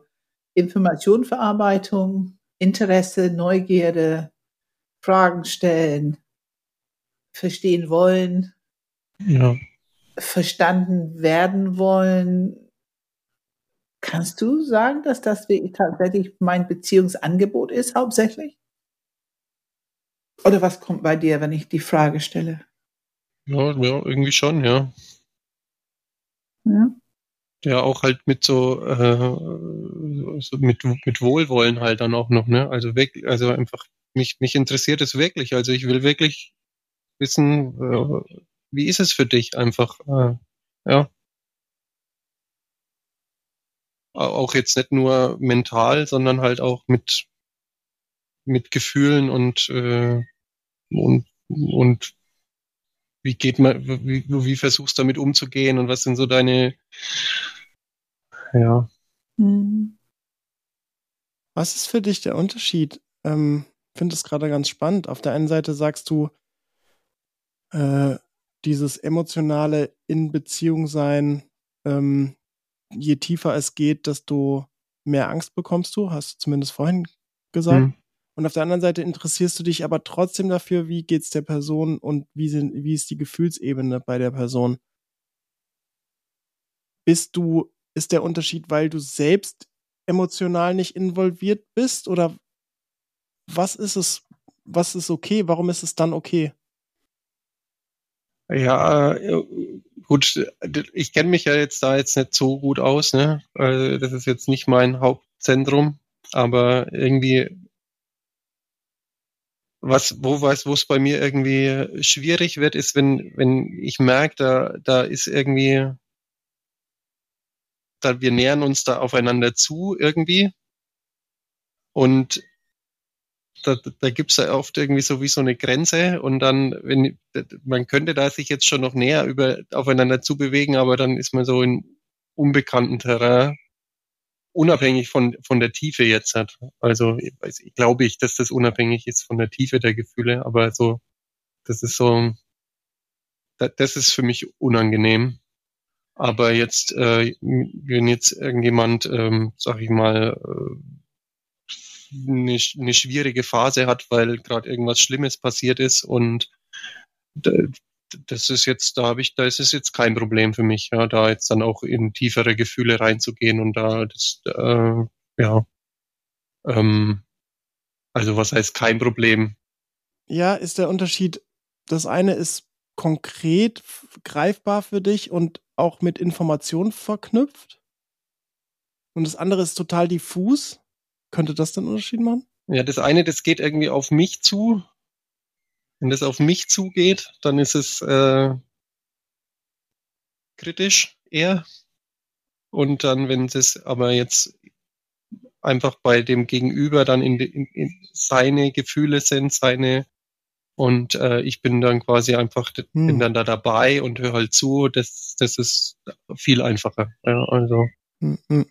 Informationverarbeitung, Interesse, Neugierde, Fragen stellen, verstehen wollen, Ja. verstanden werden wollen. Kannst du sagen, dass das wirklich tatsächlich mein Beziehungsangebot ist, hauptsächlich? Oder was kommt bei dir, wenn ich die Frage stelle? Ja, ja, irgendwie schon, ja. Ja. Ja, auch halt mit so, äh, so mit, mit Wohlwollen halt dann auch noch, ne? Also wirklich, also einfach, mich, mich interessiert es wirklich. Also ich will wirklich wissen, äh, wie ist es für dich einfach, äh, ja. Auch jetzt nicht nur mental, sondern halt auch mit, mit Gefühlen und, äh, und, und wie geht man, wie, wie versuchst du damit umzugehen und was sind so deine, ja. Hm. Was ist für dich der Unterschied? Ähm, finde es gerade ganz spannend. Auf der einen Seite sagst du, äh, dieses emotionale in Beziehung sein, ähm, je tiefer es geht, desto mehr Angst bekommst du, hast du zumindest vorhin gesagt. Hm. Und auf der anderen Seite interessierst du dich aber trotzdem dafür, wie geht's der Person und wie, sind, wie ist die Gefühlsebene bei der Person. Bist du, ist der Unterschied, weil du selbst emotional nicht involviert bist oder was ist es, was ist okay, warum ist es dann okay? Ja, äh, gut, ich kenne mich ja jetzt da jetzt nicht so gut aus, ne? Also das ist jetzt nicht mein Hauptzentrum, aber irgendwie was, wo was, wo es bei mir irgendwie schwierig wird, ist, wenn, wenn ich merke, da, da ist irgendwie, da wir nähern uns da aufeinander zu irgendwie. Und da, da gibt es ja oft irgendwie so wie so eine Grenze. Und dann, wenn man könnte da sich jetzt schon noch näher über aufeinander zubewegen, aber dann ist man so in unbekannten Terrain, unabhängig von, von der Tiefe jetzt hat. Also ich, ich glaube ich, dass das unabhängig ist von der Tiefe der Gefühle, aber so, das ist so, das, ist für mich unangenehm. Aber jetzt, äh, wenn jetzt irgendjemand, ähm, sag ich mal, äh, eine, eine schwierige Phase hat, weil gerade irgendwas Schlimmes passiert ist und das ist jetzt, da habe ich, da ist es jetzt kein Problem für mich, ja, da jetzt dann auch in tiefere Gefühle reinzugehen und da das, äh, ja, ähm, also was heißt kein Problem? Ja, ist der Unterschied, das eine ist konkret greifbar für dich und auch mit Informationen verknüpft. Und das andere ist total diffus. Könnte das den Unterschied machen? Ja, das eine, das geht irgendwie auf mich zu. Wenn das auf mich zugeht, dann ist es äh, kritisch eher. Und dann, wenn es aber jetzt einfach bei dem Gegenüber dann in, in, in seine Gefühle sind, seine und äh, ich bin dann quasi einfach, hm. bin dann da dabei und höre halt zu. Das, das ist viel einfacher. Ja, also. Hm, hm.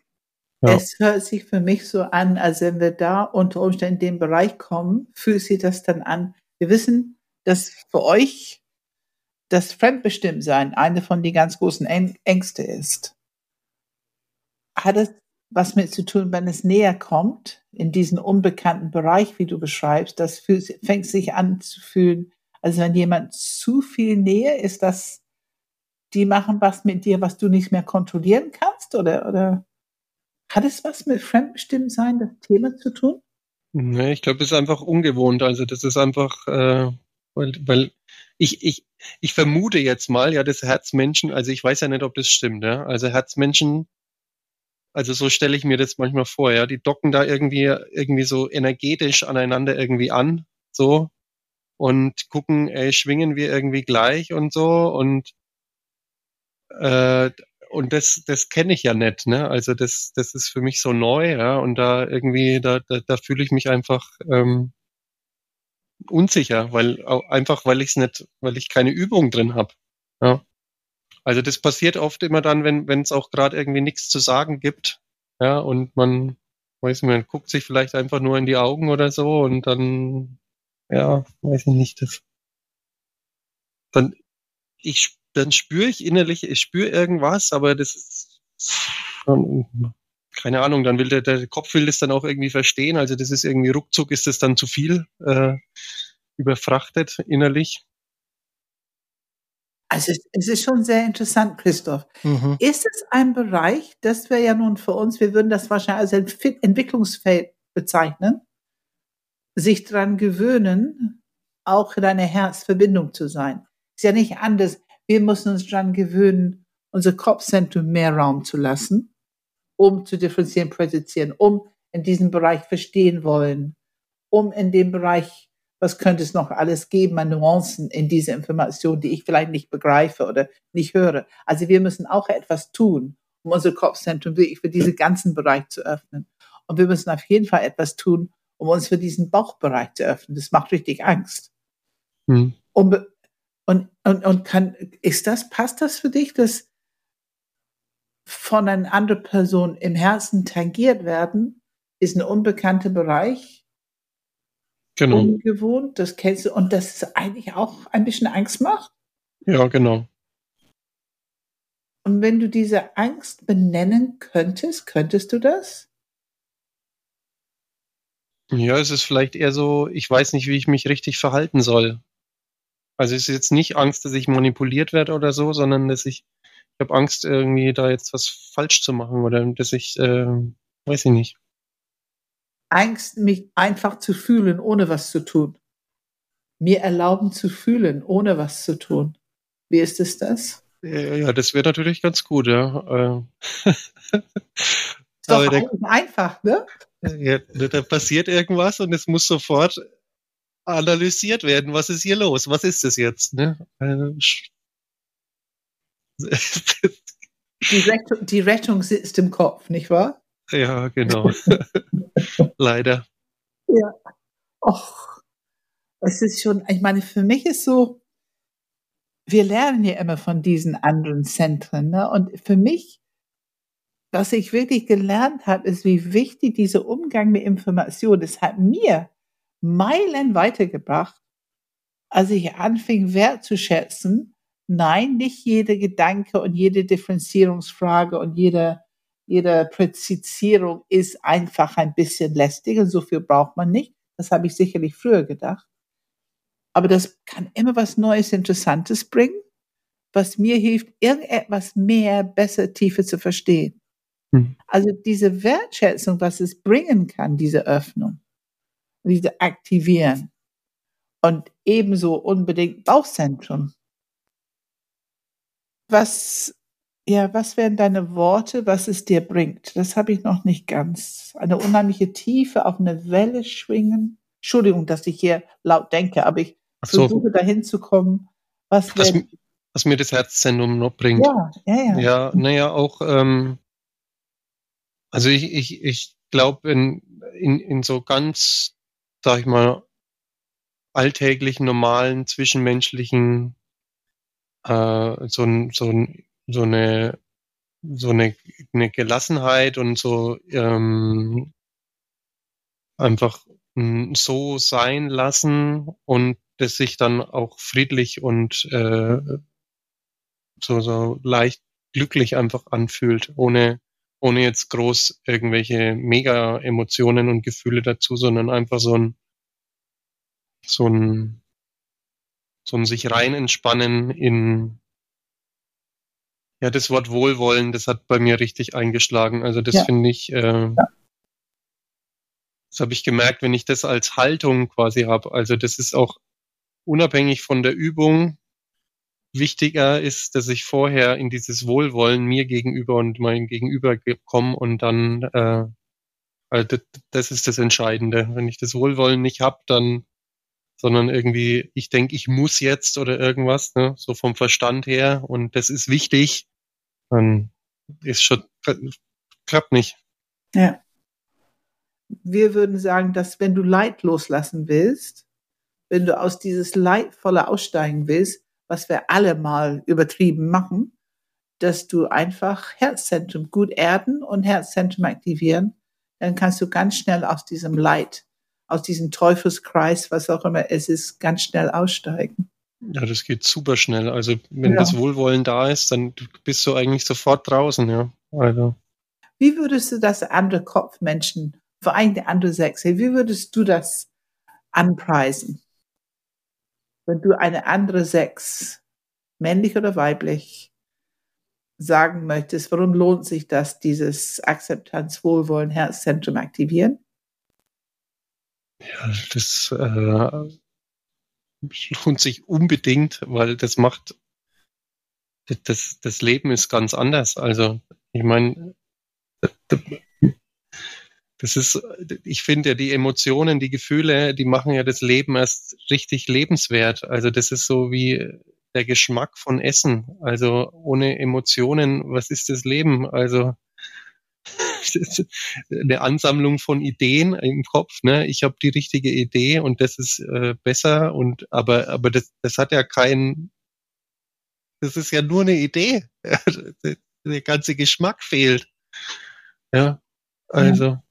Ja. Es hört sich für mich so an, als wenn wir da unter Umständen in den Bereich kommen, fühlt sich das dann an. Wir wissen, dass für euch das Fremdbestimmtsein eine von den ganz großen Ängste ist. Hat es was mit zu tun, wenn es näher kommt, in diesen unbekannten Bereich, wie du beschreibst, das fängt sich an zu fühlen, also wenn jemand zu viel Nähe ist, dass die machen was mit dir, was du nicht mehr kontrollieren kannst, oder, oder hat es was mit Fremdbestimmtsein, das Thema zu tun? Nee, ich glaube, es ist einfach ungewohnt. Also das ist einfach, äh, weil, weil ich, ich, ich vermute jetzt mal, ja, das Herzmenschen, also ich weiß ja nicht, ob das stimmt, ja. Also Herzmenschen also so stelle ich mir das manchmal vor, ja. Die docken da irgendwie, irgendwie so energetisch aneinander irgendwie an, so. Und gucken, ey, schwingen wir irgendwie gleich und so und, äh, und das, das kenne ich ja nicht, ne? Also das, das ist für mich so neu, ja. Und da irgendwie, da, da, da fühle ich mich einfach ähm, unsicher, weil einfach, weil ich es nicht, weil ich keine Übung drin habe. Ja. Also das passiert oft immer dann, wenn wenn es auch gerade irgendwie nichts zu sagen gibt, ja, und man weiß nicht, man guckt sich vielleicht einfach nur in die Augen oder so und dann, ja, weiß ich nicht, das, dann ich dann spüre ich innerlich, ich spüre irgendwas, aber das ist keine Ahnung, dann will der, der Kopf will das dann auch irgendwie verstehen. Also das ist irgendwie ruckzuck ist das dann zu viel äh, überfrachtet innerlich. Also es ist schon sehr interessant, Christoph. Mhm. Ist es ein Bereich, das wäre ja nun für uns, wir würden das wahrscheinlich als Entwicklungsfeld bezeichnen, sich daran gewöhnen, auch in einer Herzverbindung zu sein. Ist ja nicht anders. Wir müssen uns daran gewöhnen, unser Kopfzentrum mehr Raum zu lassen, um zu differenzieren, präsentieren, um in diesem Bereich verstehen wollen, um in dem Bereich was könnte es noch alles geben an Nuancen in diese Information, die ich vielleicht nicht begreife oder nicht höre. Also wir müssen auch etwas tun, um unser Kopfzentrum wirklich für diesen ganzen Bereich zu öffnen. Und wir müssen auf jeden Fall etwas tun, um uns für diesen Bauchbereich zu öffnen. Das macht richtig Angst. Hm. Und, und, und, und kann, ist das, passt das für dich, dass von einer anderen Person im Herzen tangiert werden, ist ein unbekannter Bereich genau. ungewohnt, das kennst du, und das ist eigentlich auch ein bisschen Angst macht. Ja, genau. Und wenn du diese Angst benennen könntest, könntest du das? Ja, es ist vielleicht eher so, ich weiß nicht, wie ich mich richtig verhalten soll. Also es ist jetzt nicht Angst, dass ich manipuliert werde oder so, sondern dass ich, ich habe Angst, irgendwie da jetzt was falsch zu machen oder dass ich, äh, weiß ich nicht. Angst, mich einfach zu fühlen, ohne was zu tun. Mir erlauben zu fühlen, ohne was zu tun. Wie ist es das? Ja, das wäre natürlich ganz gut, ja. Ist doch der, einfach, ne? Ja, da passiert irgendwas und es muss sofort analysiert werden. Was ist hier los? Was ist das jetzt? Ne? Die, Rettung, die Rettung sitzt im Kopf, nicht wahr? Ja, genau. Leider. Ja. Och, es ist schon, ich meine, für mich ist so, wir lernen ja immer von diesen anderen Zentren. Ne? Und für mich, was ich wirklich gelernt habe, ist, wie wichtig dieser Umgang mit Informationen. Das hat mir Meilen weitergebracht, als ich anfing wertzuschätzen. Nein, nicht jeder Gedanke und jede Differenzierungsfrage und jeder jede Präzisierung ist einfach ein bisschen lästig und so viel braucht man nicht. Das habe ich sicherlich früher gedacht. Aber das kann immer was Neues, Interessantes bringen, was mir hilft, irgendetwas mehr, besser, tiefer zu verstehen. Hm. Also diese Wertschätzung, was es bringen kann, diese Öffnung, diese Aktivieren und ebenso unbedingt Bauchzentrum. Was ja, was wären deine Worte, was es dir bringt? Das habe ich noch nicht ganz. Eine unheimliche Tiefe auf eine Welle schwingen. Entschuldigung, dass ich hier laut denke, aber ich so. versuche dahin zu kommen. Was, was, was, mir das Herzzentrum noch bringt. Ja, ja, ja. Ja, naja, auch, ähm, also ich, ich, ich glaube, in, in, in so ganz, sag ich mal, alltäglichen, normalen, zwischenmenschlichen, äh, so so so eine so eine, eine Gelassenheit und so ähm, einfach so sein lassen und das sich dann auch friedlich und äh, so, so leicht glücklich einfach anfühlt, ohne, ohne jetzt groß irgendwelche mega Emotionen und Gefühle dazu, sondern einfach so ein, so ein, so ein sich rein entspannen in, ja, das Wort Wohlwollen, das hat bei mir richtig eingeschlagen. Also das ja. finde ich, äh, ja. das habe ich gemerkt, wenn ich das als Haltung quasi habe. Also das ist auch unabhängig von der Übung wichtiger ist, dass ich vorher in dieses Wohlwollen mir gegenüber und meinem Gegenüber komme und dann, äh, also das ist das Entscheidende. Wenn ich das Wohlwollen nicht habe, dann sondern irgendwie, ich denke, ich muss jetzt oder irgendwas, ne, so vom Verstand her und das ist wichtig, dann ist schon, klappt nicht. Ja. Wir würden sagen, dass wenn du Leid loslassen willst, wenn du aus dieses Leidvolle aussteigen willst, was wir alle mal übertrieben machen, dass du einfach Herzzentrum gut erden und Herzzentrum aktivieren, dann kannst du ganz schnell aus diesem Leid, aus diesem Teufelskreis, was auch immer es ist, ganz schnell aussteigen. Ja, das geht super schnell. Also wenn ja. das Wohlwollen da ist, dann bist du eigentlich sofort draußen, ja. Also. Wie würdest du das andere Kopfmenschen, vor allem der andere Sechse, wie würdest du das anpreisen? Wenn du eine andere Sechs, männlich oder weiblich, sagen möchtest, warum lohnt sich das, dieses Akzeptanz, Wohlwollen, Herzzentrum aktivieren? Ja, das äh, lohnt sich unbedingt, weil das macht, das, das Leben ist ganz anders. Also, ich meine, das ist, ich finde ja, die Emotionen, die Gefühle, die machen ja das Leben erst richtig lebenswert. Also, das ist so wie der Geschmack von Essen. Also, ohne Emotionen, was ist das Leben? Also, eine Ansammlung von Ideen im Kopf. Ne? Ich habe die richtige Idee und das ist äh, besser und aber aber das, das hat ja kein das ist ja nur eine Idee. Der ganze Geschmack fehlt. Ja, also.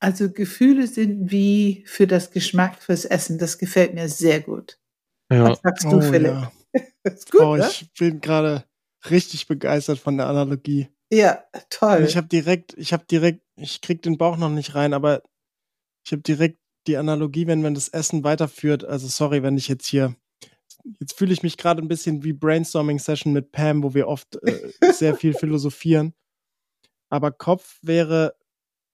Also Gefühle sind wie für das Geschmack fürs Essen. Das gefällt mir sehr gut. Ja. Was sagst du, oh, Philipp? Ja. gut, oh, ne? ich bin gerade richtig begeistert von der Analogie. Ja, toll. ich habe direkt, ich habe direkt, ich krieg den Bauch noch nicht rein, aber ich habe direkt die Analogie, wenn man das Essen weiterführt. Also sorry, wenn ich jetzt hier, jetzt fühle ich mich gerade ein bisschen wie Brainstorming-Session mit Pam, wo wir oft äh, sehr viel philosophieren. Aber Kopf wäre,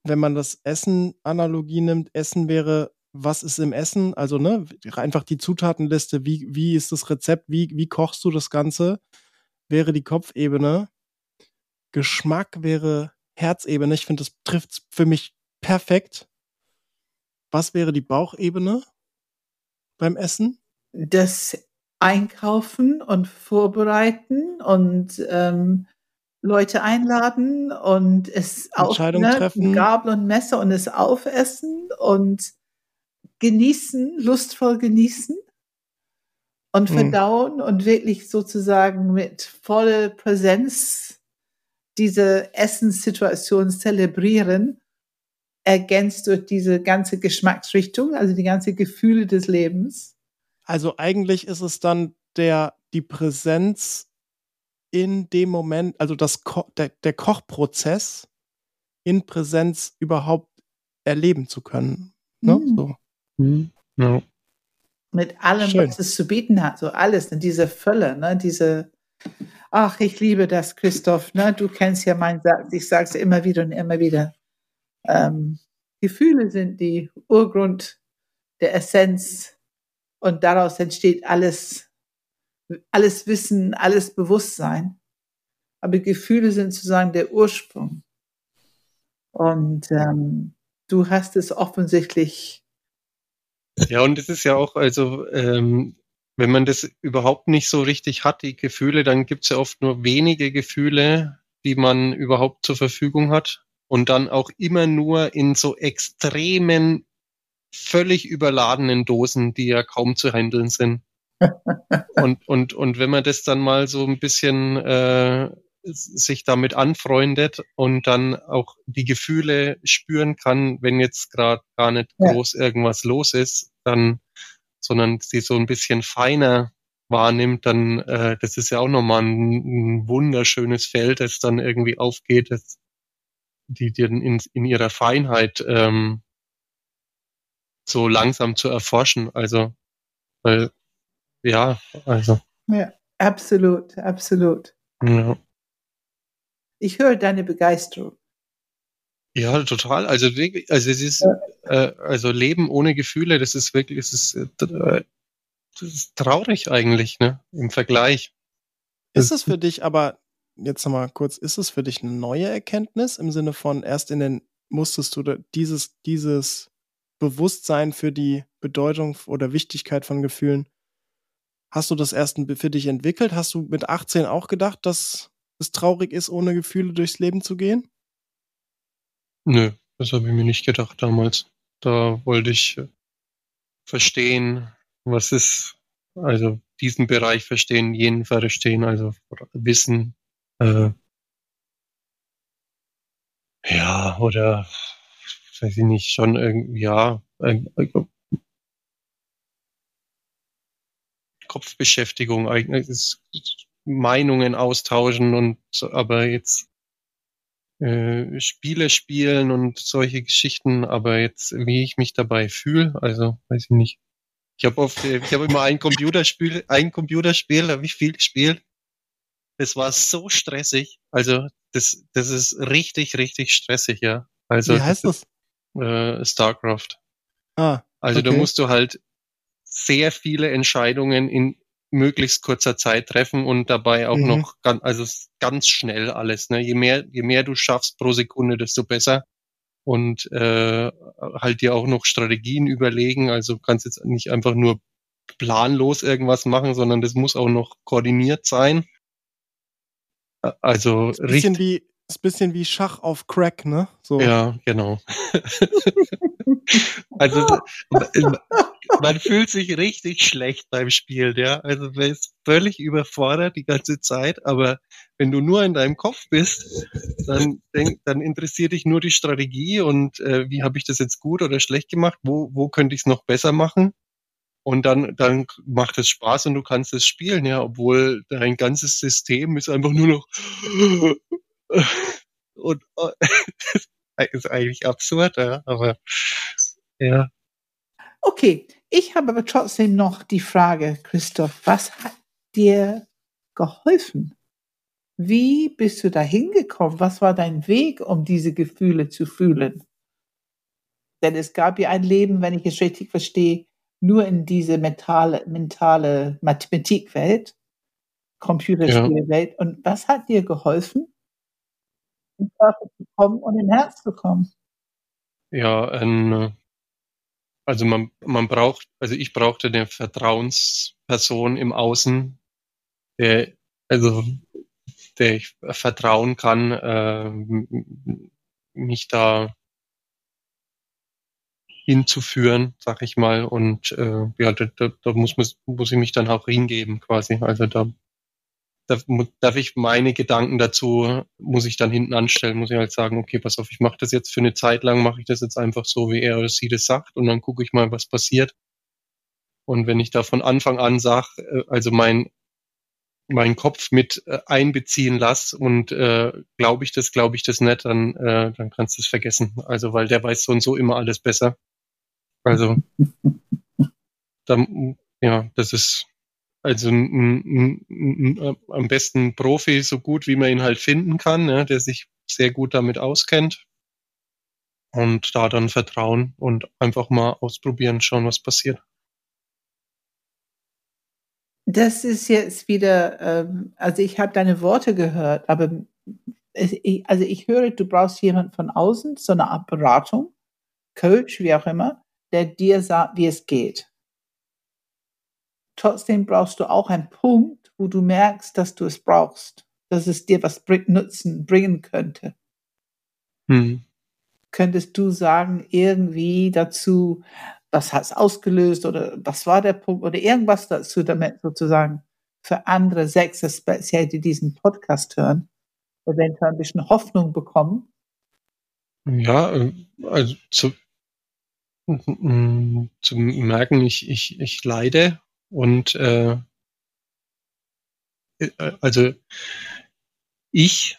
wenn man das Essen-Analogie nimmt, Essen wäre, was ist im Essen? Also, ne, einfach die Zutatenliste, wie, wie ist das Rezept, wie, wie kochst du das Ganze? Wäre die Kopfebene. Geschmack wäre Herzebene. Ich finde, das trifft für mich perfekt. Was wäre die Bauchebene beim Essen? Das Einkaufen und Vorbereiten und ähm, Leute einladen und es auch ne, treffen. Gabel und Messer und es aufessen und genießen, lustvoll genießen und hm. verdauen und wirklich sozusagen mit voller Präsenz diese Essenssituation zelebrieren, ergänzt durch diese ganze Geschmacksrichtung, also die ganze Gefühle des Lebens. Also eigentlich ist es dann der, die Präsenz in dem Moment, also das Ko der, der Kochprozess in Präsenz überhaupt erleben zu können. Ne? Mhm. So. Mhm. Ja. Mit allem, Schön. was es zu bieten hat, so alles, ne? diese Fülle, ne? diese Ach, ich liebe das, Christoph. Ne? Du kennst ja meinen Satz. Ich sage es immer wieder und immer wieder. Ähm, Gefühle sind die Urgrund der Essenz und daraus entsteht alles, alles Wissen, alles Bewusstsein. Aber Gefühle sind sozusagen der Ursprung. Und ähm, du hast es offensichtlich. Ja, und es ist ja auch, also ähm, wenn man das überhaupt nicht so richtig hat, die Gefühle, dann gibt es ja oft nur wenige Gefühle, die man überhaupt zur Verfügung hat. Und dann auch immer nur in so extremen, völlig überladenen Dosen, die ja kaum zu handeln sind. Und, und, und wenn man das dann mal so ein bisschen äh, sich damit anfreundet und dann auch die Gefühle spüren kann, wenn jetzt gerade gar nicht ja. groß irgendwas los ist, dann sondern sie so ein bisschen feiner wahrnimmt, dann äh, das ist ja auch nochmal ein, ein wunderschönes Feld, das dann irgendwie aufgeht, das, die, die in, in ihrer Feinheit ähm, so langsam zu erforschen. Also, weil, ja, also. Ja, absolut, absolut. Ja. Ich höre deine Begeisterung. Ja, total. Also also es ist äh, also Leben ohne Gefühle, das ist wirklich, es ist, äh, das ist traurig eigentlich, ne? Im Vergleich. Ist es für dich aber jetzt nochmal kurz, ist es für dich eine neue Erkenntnis im Sinne von erst in den musstest du dieses dieses Bewusstsein für die Bedeutung oder Wichtigkeit von Gefühlen Hast du das erst für dich entwickelt? Hast du mit 18 auch gedacht, dass es traurig ist, ohne Gefühle durchs Leben zu gehen? Nö, das habe ich mir nicht gedacht damals. Da wollte ich äh, verstehen, was ist, also diesen Bereich verstehen, jenen verstehen, also wissen, äh, ja, oder weiß ich nicht, schon irgendwie, ja, äh, Kopfbeschäftigung, eigentlich Meinungen austauschen und aber jetzt äh, Spiele spielen und solche Geschichten, aber jetzt, wie ich mich dabei fühle, also weiß ich nicht. Ich habe oft, ich habe immer ein Computerspiel, ein Computerspiel, habe ich viel gespielt. Das war so stressig. Also das, das ist richtig, richtig stressig, ja. Also Wie heißt das? Ist, äh, Starcraft. Ah. Also okay. da musst du halt sehr viele Entscheidungen in möglichst kurzer Zeit treffen und dabei auch Mhm. noch ganz, also ganz schnell alles. Ne? Je mehr, je mehr du schaffst pro Sekunde, desto besser. Und äh, halt dir auch noch Strategien überlegen. Also du kannst jetzt nicht einfach nur planlos irgendwas machen, sondern das muss auch noch koordiniert sein. Also Ist ein bisschen richtig. wie, ist ein bisschen wie Schach auf Crack, ne? So. Ja, genau. also man- fühlt sich richtig schlecht beim Spielen, ja. Also man ist völlig überfordert die ganze Zeit, aber wenn du nur in deinem Kopf bist, dann, denk, dann interessiert dich nur die Strategie und äh, wie habe ich das jetzt gut oder schlecht gemacht, wo, wo könnte ich es noch besser machen? Und dann, dann macht es Spaß und du kannst es spielen, ja, obwohl dein ganzes System ist einfach nur noch und äh, ist eigentlich absurd, ja, aber ja. Okay, ich habe aber trotzdem noch die Frage, Christoph, was hat dir geholfen? Wie bist du da hingekommen? Was war dein Weg, um diese Gefühle zu fühlen? Denn es gab ja ein Leben, wenn ich es richtig verstehe, nur in diese mentale, mentale Mathematikwelt, Computerspielwelt. Und was hat dir geholfen, in den Körper zu kommen und ins Herz zu kommen? Ja, ein, äh, also man, man braucht, also ich brauchte eine Vertrauensperson im Außen, der, also der ich vertrauen kann, äh, mich da hinzuführen, sag ich mal. Und äh, ja, da, da, da muss, muss ich mich dann auch hingeben quasi. Also da darf, darf ich meine Gedanken dazu, muss ich dann hinten anstellen, muss ich halt sagen, okay, pass auf, ich mache das jetzt für eine Zeit lang, mache ich das jetzt einfach so, wie er oder sie das sagt und dann gucke ich mal, was passiert. Und wenn ich da von Anfang an sage, äh, also mein meinen Kopf mit äh, einbeziehen lass und äh, glaube ich das, glaube ich das nicht, dann, äh, dann kannst du es vergessen. Also weil der weiß so und so immer alles besser. Also dann, ja, das ist also n- am besten Profi, so gut wie man ihn halt finden kann, ne, der sich sehr gut damit auskennt. Und da dann vertrauen und einfach mal ausprobieren, schauen, was passiert. Das ist jetzt wieder, ähm, also ich habe deine Worte gehört, aber ich, also ich höre, du brauchst jemanden von außen, so eine Art Beratung, Coach, wie auch immer, der dir sagt, wie es geht. Trotzdem brauchst du auch einen Punkt, wo du merkst, dass du es brauchst, dass es dir was bring, Nutzen bringen könnte. Hm. Könntest du sagen, irgendwie dazu, was hat es ausgelöst oder was war der Punkt oder irgendwas dazu, damit sozusagen für andere Sechser, speziell die diesen Podcast hören, eventuell ein bisschen Hoffnung bekommen? Ja, äh, also zu, mm, zu merken, ich, ich, ich leide und äh, äh, also ich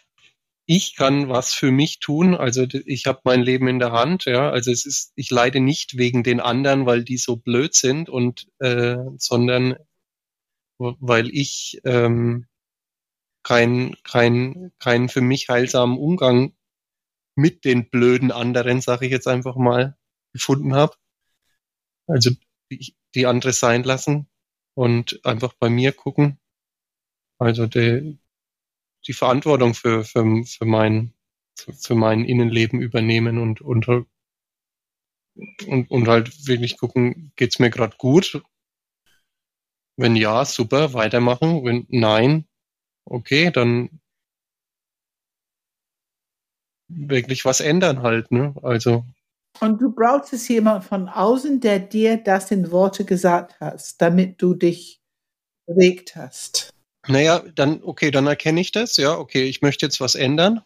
ich kann was für mich tun, also ich habe mein Leben in der Hand, ja, also es ist ich leide nicht wegen den anderen, weil die so blöd sind und äh, sondern weil ich ähm, kein kein keinen für mich heilsamen Umgang mit den blöden anderen, sage ich jetzt einfach mal, gefunden habe. Also die andere sein lassen und einfach bei mir gucken. Also die, die Verantwortung für, für, für, mein, für, mein Innenleben übernehmen und, und, und, und halt wirklich gucken, geht's mir gerade gut? Wenn ja, super, weitermachen. Wenn nein, okay, dann wirklich was ändern halt, ne? Also. Und du brauchst es jemand von außen, der dir das in Worte gesagt hast, damit du dich bewegt hast. Naja, dann, okay, dann erkenne ich das, ja, okay, ich möchte jetzt was ändern.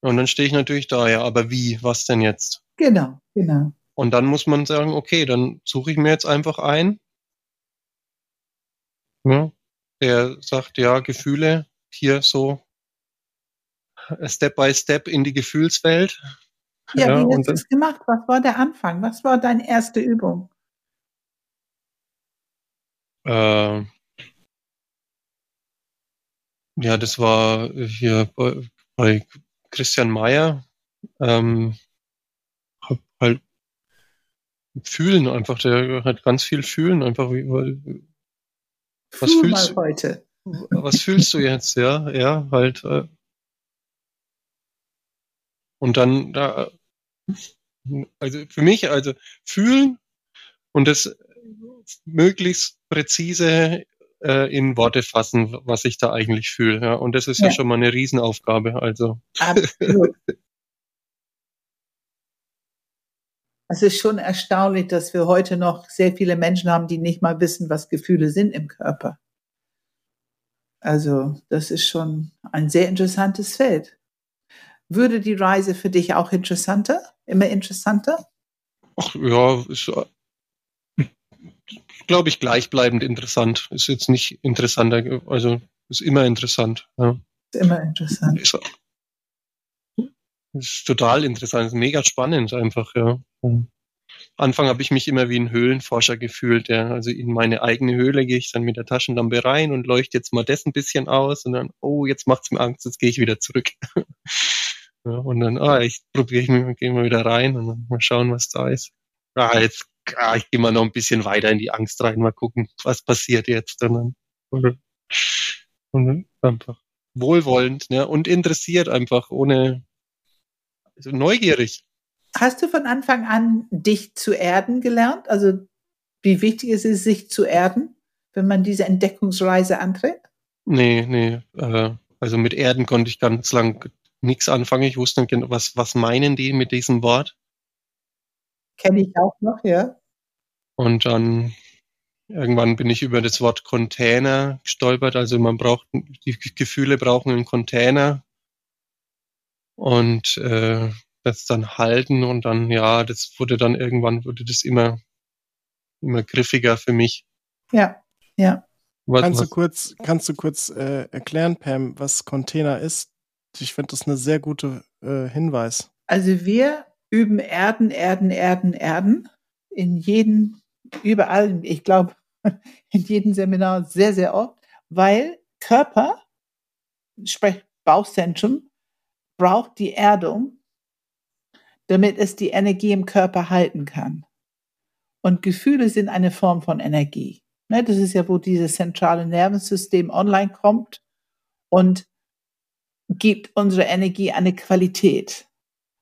Und dann stehe ich natürlich da, ja, aber wie, was denn jetzt? Genau, genau. Und dann muss man sagen, okay, dann suche ich mir jetzt einfach ein, ja, der sagt, ja, Gefühle hier so Step by Step in die Gefühlswelt. Ja, ja wie hast du es gemacht? Was war der Anfang? Was war deine erste Übung? Äh, ja, das war hier bei, bei Christian Mayer. Ähm, hab halt fühlen einfach, der hat ganz viel fühlen einfach. Wie, was Fühl fühlst du heute? Was fühlst du jetzt? Ja, ja, halt. Äh, und dann da, also für mich, also fühlen und das möglichst präzise äh, in Worte fassen, was ich da eigentlich fühle. Ja. Und das ist ja, ja schon mal eine Riesenaufgabe. Also. Absolut. Es ist schon erstaunlich, dass wir heute noch sehr viele Menschen haben, die nicht mal wissen, was Gefühle sind im Körper. Also, das ist schon ein sehr interessantes Feld. Würde die Reise für dich auch interessanter, immer interessanter? Ach ja, ist, glaube ich, gleichbleibend interessant. Ist jetzt nicht interessanter, also ist immer interessant. Ja. Ist immer interessant. Ist, ist total interessant, ist mega spannend einfach, ja. Anfang habe ich mich immer wie ein Höhlenforscher gefühlt. Ja. Also in meine eigene Höhle gehe ich dann mit der Taschenlampe rein und leuchte jetzt mal das ein bisschen aus und dann, oh, jetzt macht's mir Angst, jetzt gehe ich wieder zurück. Ja, und dann, ah, ich probiere ich mich, gehe mal wieder rein und dann mal schauen, was da ist. Ah, jetzt, ah, ich gehe mal noch ein bisschen weiter in die Angst rein, mal gucken, was passiert jetzt. Und dann, und dann einfach wohlwollend ne? und interessiert einfach, ohne, also neugierig hast du von Anfang an dich zu erden gelernt? Also wie wichtig es ist, sich zu erden, wenn man diese Entdeckungsreise antritt? Nee, nee. Äh, also mit Erden konnte ich ganz lang nichts anfangen. Ich wusste nicht genau, was, was meinen die mit diesem Wort. Kenne ich auch noch, ja. Und dann irgendwann bin ich über das Wort Container gestolpert. Also man braucht, die Gefühle brauchen einen Container. Und äh, das dann halten und dann, ja, das wurde dann irgendwann, wurde das immer, immer griffiger für mich. Ja, ja. Was, kannst, was? Du kurz, kannst du kurz äh, erklären, Pam, was Container ist? Ich finde das eine sehr gute äh, Hinweis. Also wir üben Erden, Erden, Erden, Erden in jedem, überall, ich glaube, in jedem Seminar sehr, sehr oft, weil Körper, sprich Bauchzentrum, braucht die Erdung, damit es die Energie im Körper halten kann. Und Gefühle sind eine Form von Energie. Ne, das ist ja, wo dieses zentrale Nervensystem online kommt und gibt unsere Energie eine Qualität.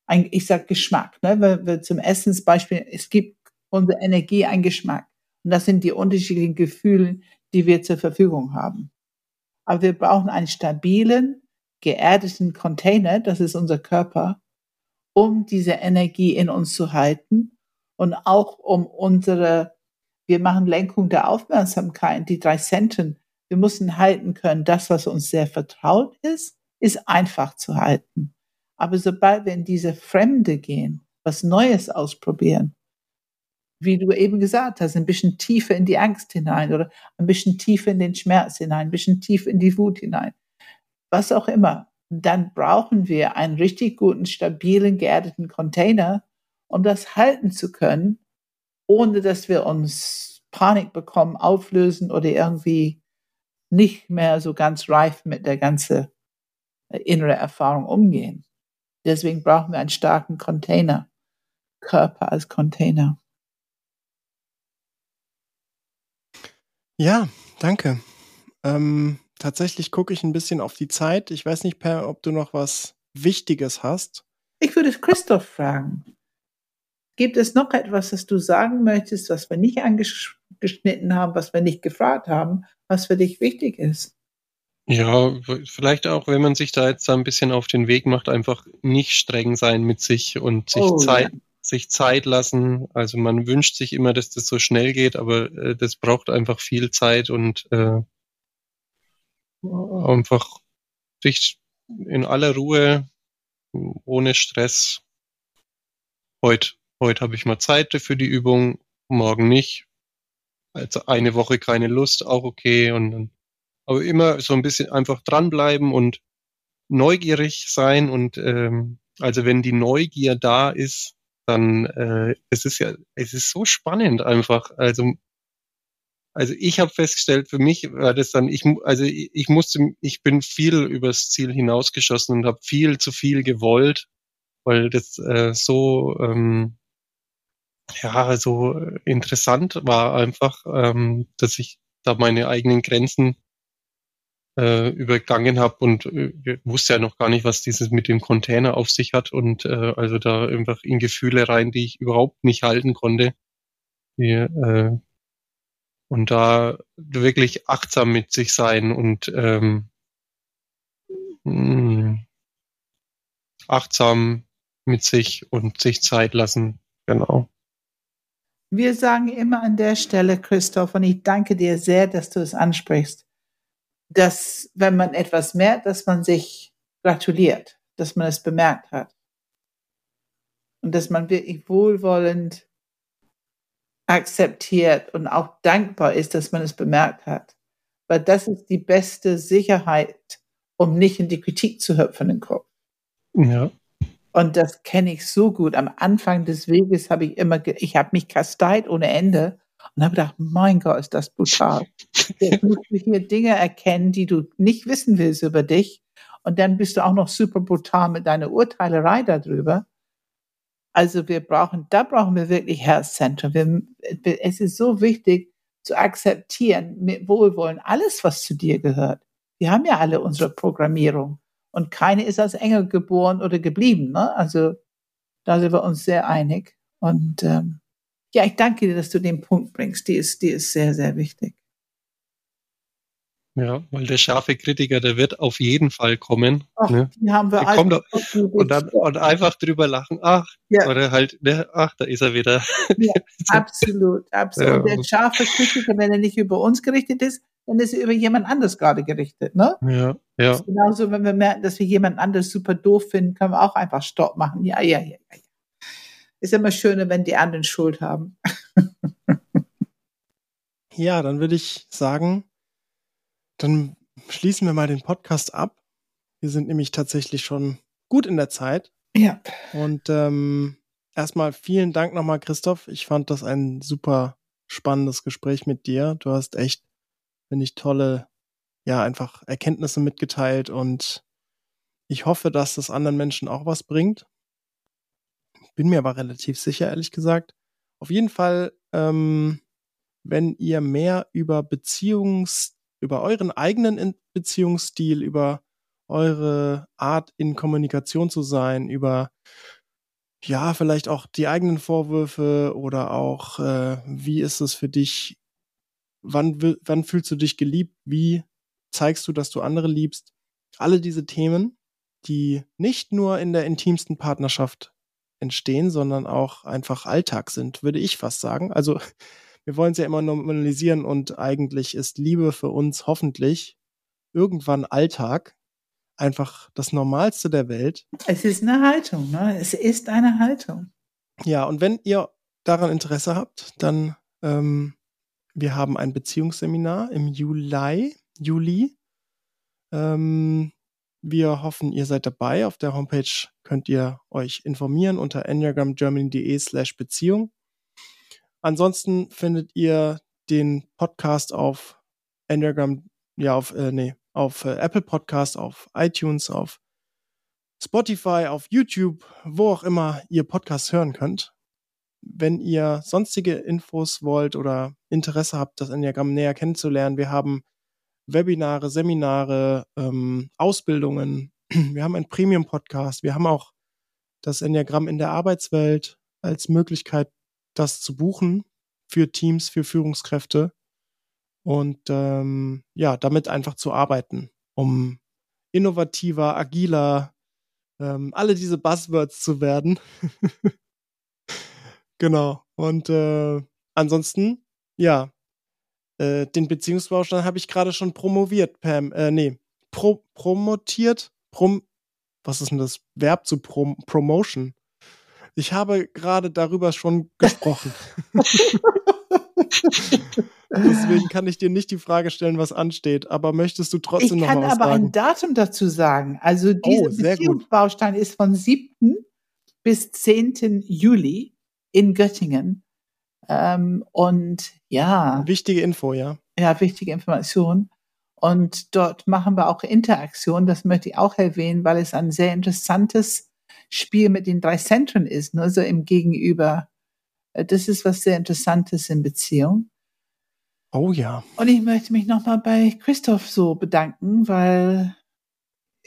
Ein, ich sag Geschmack. Ne? Wenn wir zum Essensbeispiel, es gibt unsere Energie einen Geschmack. Und das sind die unterschiedlichen Gefühle, die wir zur Verfügung haben. Aber wir brauchen einen stabilen, geerdeten Container, das ist unser Körper, um diese Energie in uns zu halten und auch um unsere, wir machen Lenkung der Aufmerksamkeit, die drei Centen. Wir müssen halten können, das, was uns sehr vertraut ist, ist einfach zu halten. Aber sobald wir in diese Fremde gehen, was Neues ausprobieren, wie du eben gesagt hast, ein bisschen tiefer in die Angst hinein oder ein bisschen tiefer in den Schmerz hinein, ein bisschen tiefer in die Wut hinein, was auch immer, dann brauchen wir einen richtig guten, stabilen, geerdeten Container, um das halten zu können, ohne dass wir uns Panik bekommen, auflösen oder irgendwie nicht mehr so ganz reif mit der ganzen innere Erfahrung umgehen. Deswegen brauchen wir einen starken Container, Körper als Container. Ja, danke. Ähm, tatsächlich gucke ich ein bisschen auf die Zeit. Ich weiß nicht, Per, ob du noch was Wichtiges hast. Ich würde Christoph fragen. Gibt es noch etwas, das du sagen möchtest, was wir nicht angeschnitten haben, was wir nicht gefragt haben, was für dich wichtig ist? Ja, vielleicht auch, wenn man sich da jetzt ein bisschen auf den Weg macht, einfach nicht streng sein mit sich und sich Oh, Zeit, ja. sich Zeit lassen. Also man wünscht sich immer, dass das so schnell geht, aber äh, das braucht einfach viel Zeit und äh, einfach sich in aller Ruhe, ohne Stress. Heute, heute habe ich mal Zeit für die Übung, morgen nicht. Also eine Woche keine Lust, auch okay. Und dann, aber immer so ein bisschen einfach dranbleiben und neugierig sein und ähm, also wenn die Neugier da ist, dann äh, es ist ja es ist so spannend einfach. Also also ich habe festgestellt, für mich war das dann ich also ich, ich musste ich bin viel übers Ziel hinausgeschossen und habe viel zu viel gewollt, weil das äh, so ähm, ja so interessant war einfach, ähm, dass ich da meine eigenen Grenzen äh, übergangen habe und äh, wusste ja noch gar nicht, was dieses mit dem Container auf sich hat und äh, also da einfach in Gefühle rein, die ich überhaupt nicht halten konnte. Die, äh, und da wirklich achtsam mit sich sein und ähm, mh, achtsam mit sich und sich Zeit lassen. Genau. Wir sagen immer an der Stelle, Christoph, und ich danke dir sehr, dass du es ansprichst, dass wenn man etwas merkt, dass man sich gratuliert, dass man es bemerkt hat. Und dass man wirklich wohlwollend akzeptiert und auch dankbar ist, dass man es bemerkt hat. Weil das ist die beste Sicherheit, um nicht in die Kritik zu hüpfen im Kopf. Ja. Und das kenne ich so gut. Am Anfang des Weges habe ich immer, ich habe mich kasteit ohne Ende und habe gedacht, mein Gott, ist das brutal. Jetzt musst du hier Dinge erkennen, die du nicht wissen willst über dich. Und dann bist du auch noch super brutal mit deiner Urteilerei darüber. Also wir brauchen, da brauchen wir wirklich Herzzentrum. Wir, es ist so wichtig zu akzeptieren, mit Wohlwollen, alles, was zu dir gehört. Wir haben ja alle unsere Programmierung. Und keine ist als Engel geboren oder geblieben. Ne? Also da sind wir uns sehr einig. Und ähm, ja, ich danke dir, dass du den Punkt bringst. Die ist, die ist sehr, sehr wichtig. Ja, weil der scharfe Kritiker, der wird auf jeden Fall kommen. Ach, ne? die haben wir alle. kommt doch- Und dann und einfach drüber lachen. Ach, Ja. oder halt, ne, ach, da ist er wieder. Ja, absolut, absolut. Ja. Und der scharfe Kritiker, wenn er nicht über uns gerichtet ist, dann ist er über jemand anders gerade gerichtet. Ne? Ja, ja. Genauso, wenn wir merken, dass wir jemand anderes super doof finden, können wir auch einfach Stopp machen. Ja, ja, ja, ja. Ist immer schöner, wenn die anderen Schuld haben. Ja, dann würde ich sagen, dann schließen wir mal den Podcast ab. Wir sind nämlich tatsächlich schon gut in der Zeit. Ja. Und ähm, erstmal vielen Dank nochmal, Christoph. Ich fand das ein super spannendes Gespräch mit dir. Du hast echt, finde ich, tolle, ja, einfach Erkenntnisse mitgeteilt und ich hoffe, dass das anderen Menschen auch was bringt. Bin mir aber relativ sicher, ehrlich gesagt. Auf jeden Fall, ähm, wenn ihr mehr über Beziehungs, über euren eigenen Beziehungsstil, über eure Art in Kommunikation zu sein, über ja, vielleicht auch die eigenen Vorwürfe oder auch, äh, wie ist es für dich, wann, wann fühlst du dich geliebt, wie zeigst du, dass du andere liebst. Alle diese Themen, die nicht nur in der intimsten Partnerschaft entstehen, sondern auch einfach Alltag sind, würde ich fast sagen. Also wir wollen es ja immer normalisieren und eigentlich ist Liebe für uns hoffentlich irgendwann Alltag, einfach das Normalste der Welt. Es ist eine Haltung, ne? Es ist eine Haltung. Ja, und wenn ihr daran Interesse habt, dann ähm, wir haben ein Beziehungsseminar im Juli. Juli. Ähm, wir hoffen, ihr seid dabei. Auf der Homepage könnt ihr euch informieren unter enneagramgermany.de slash Beziehung. Ansonsten findet ihr den Podcast auf Enneagram, ja, auf, äh, nee, auf äh, Apple Podcast, auf iTunes, auf Spotify, auf YouTube, wo auch immer ihr Podcasts hören könnt. Wenn ihr sonstige Infos wollt oder Interesse habt, das Enneagramm näher kennenzulernen, wir haben Webinare, Seminare, ähm, Ausbildungen. Wir haben einen Premium-Podcast. Wir haben auch das Enneagramm in der Arbeitswelt als Möglichkeit, das zu buchen für Teams, für Führungskräfte und ähm, ja, damit einfach zu arbeiten. um innovativer, agiler, ähm, alle diese Buzzwords zu werden. genau. Und äh, ansonsten, ja, äh, den Beziehungsbaustein habe ich gerade schon promoviert, Pam. Äh, nee, pro promotiert, prom was ist denn das Verb zu prom Promotion? Ich habe gerade darüber schon gesprochen. Deswegen kann ich dir nicht die Frage stellen, was ansteht. Aber möchtest du trotzdem noch was sagen? Ich kann aber ein Datum dazu sagen. Also Oh, dieser gut. Beziehungsbaustein ist von 7. bis 10. Juli in Göttingen. Ähm, und ja, Wichtige Info, ja. ja, wichtige Information. Und dort machen wir auch Interaktion. Das möchte ich auch erwähnen, weil es ein sehr interessantes Spiel mit den drei Zentren ist, ne? so im Gegenüber. Äh, Das ist was sehr Interessantes in Beziehung. Oh ja. Und ich möchte mich nochmal bei Christoph so bedanken, weil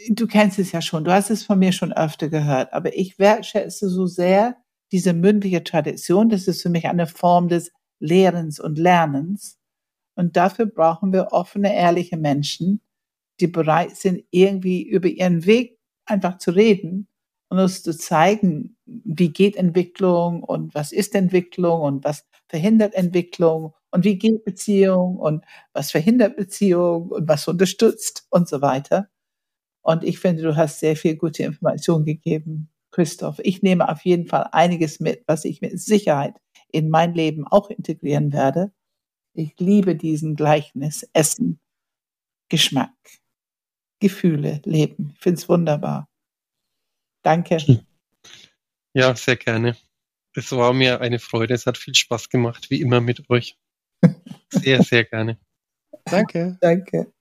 du kennst es ja schon, du hast es von mir schon öfter gehört, aber ich wertschätze so sehr diese mündliche Tradition. Das ist für mich eine Form des Lehrens und Lernens. Und dafür brauchen wir offene, ehrliche Menschen, die bereit sind, irgendwie über ihren Weg einfach zu reden und uns zu zeigen, wie geht Entwicklung und was ist Entwicklung und was verhindert Entwicklung und wie geht Beziehung und was verhindert Beziehung und was unterstützt und so weiter. Und ich finde, du hast sehr viel gute Informationen gegeben, Christoph. Ich nehme auf jeden Fall einiges mit, was ich mit Sicherheit in mein Leben auch integrieren werde. Ich liebe diesen Gleichnis Essen, Geschmack, Gefühle, Leben. Ich finde es wunderbar. Danke. Ja, sehr gerne. Es war mir eine Freude. Es hat viel Spaß gemacht, wie immer mit euch. Sehr, sehr gerne. Danke. Danke.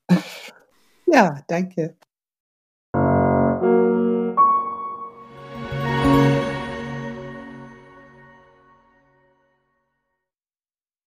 Ja, danke.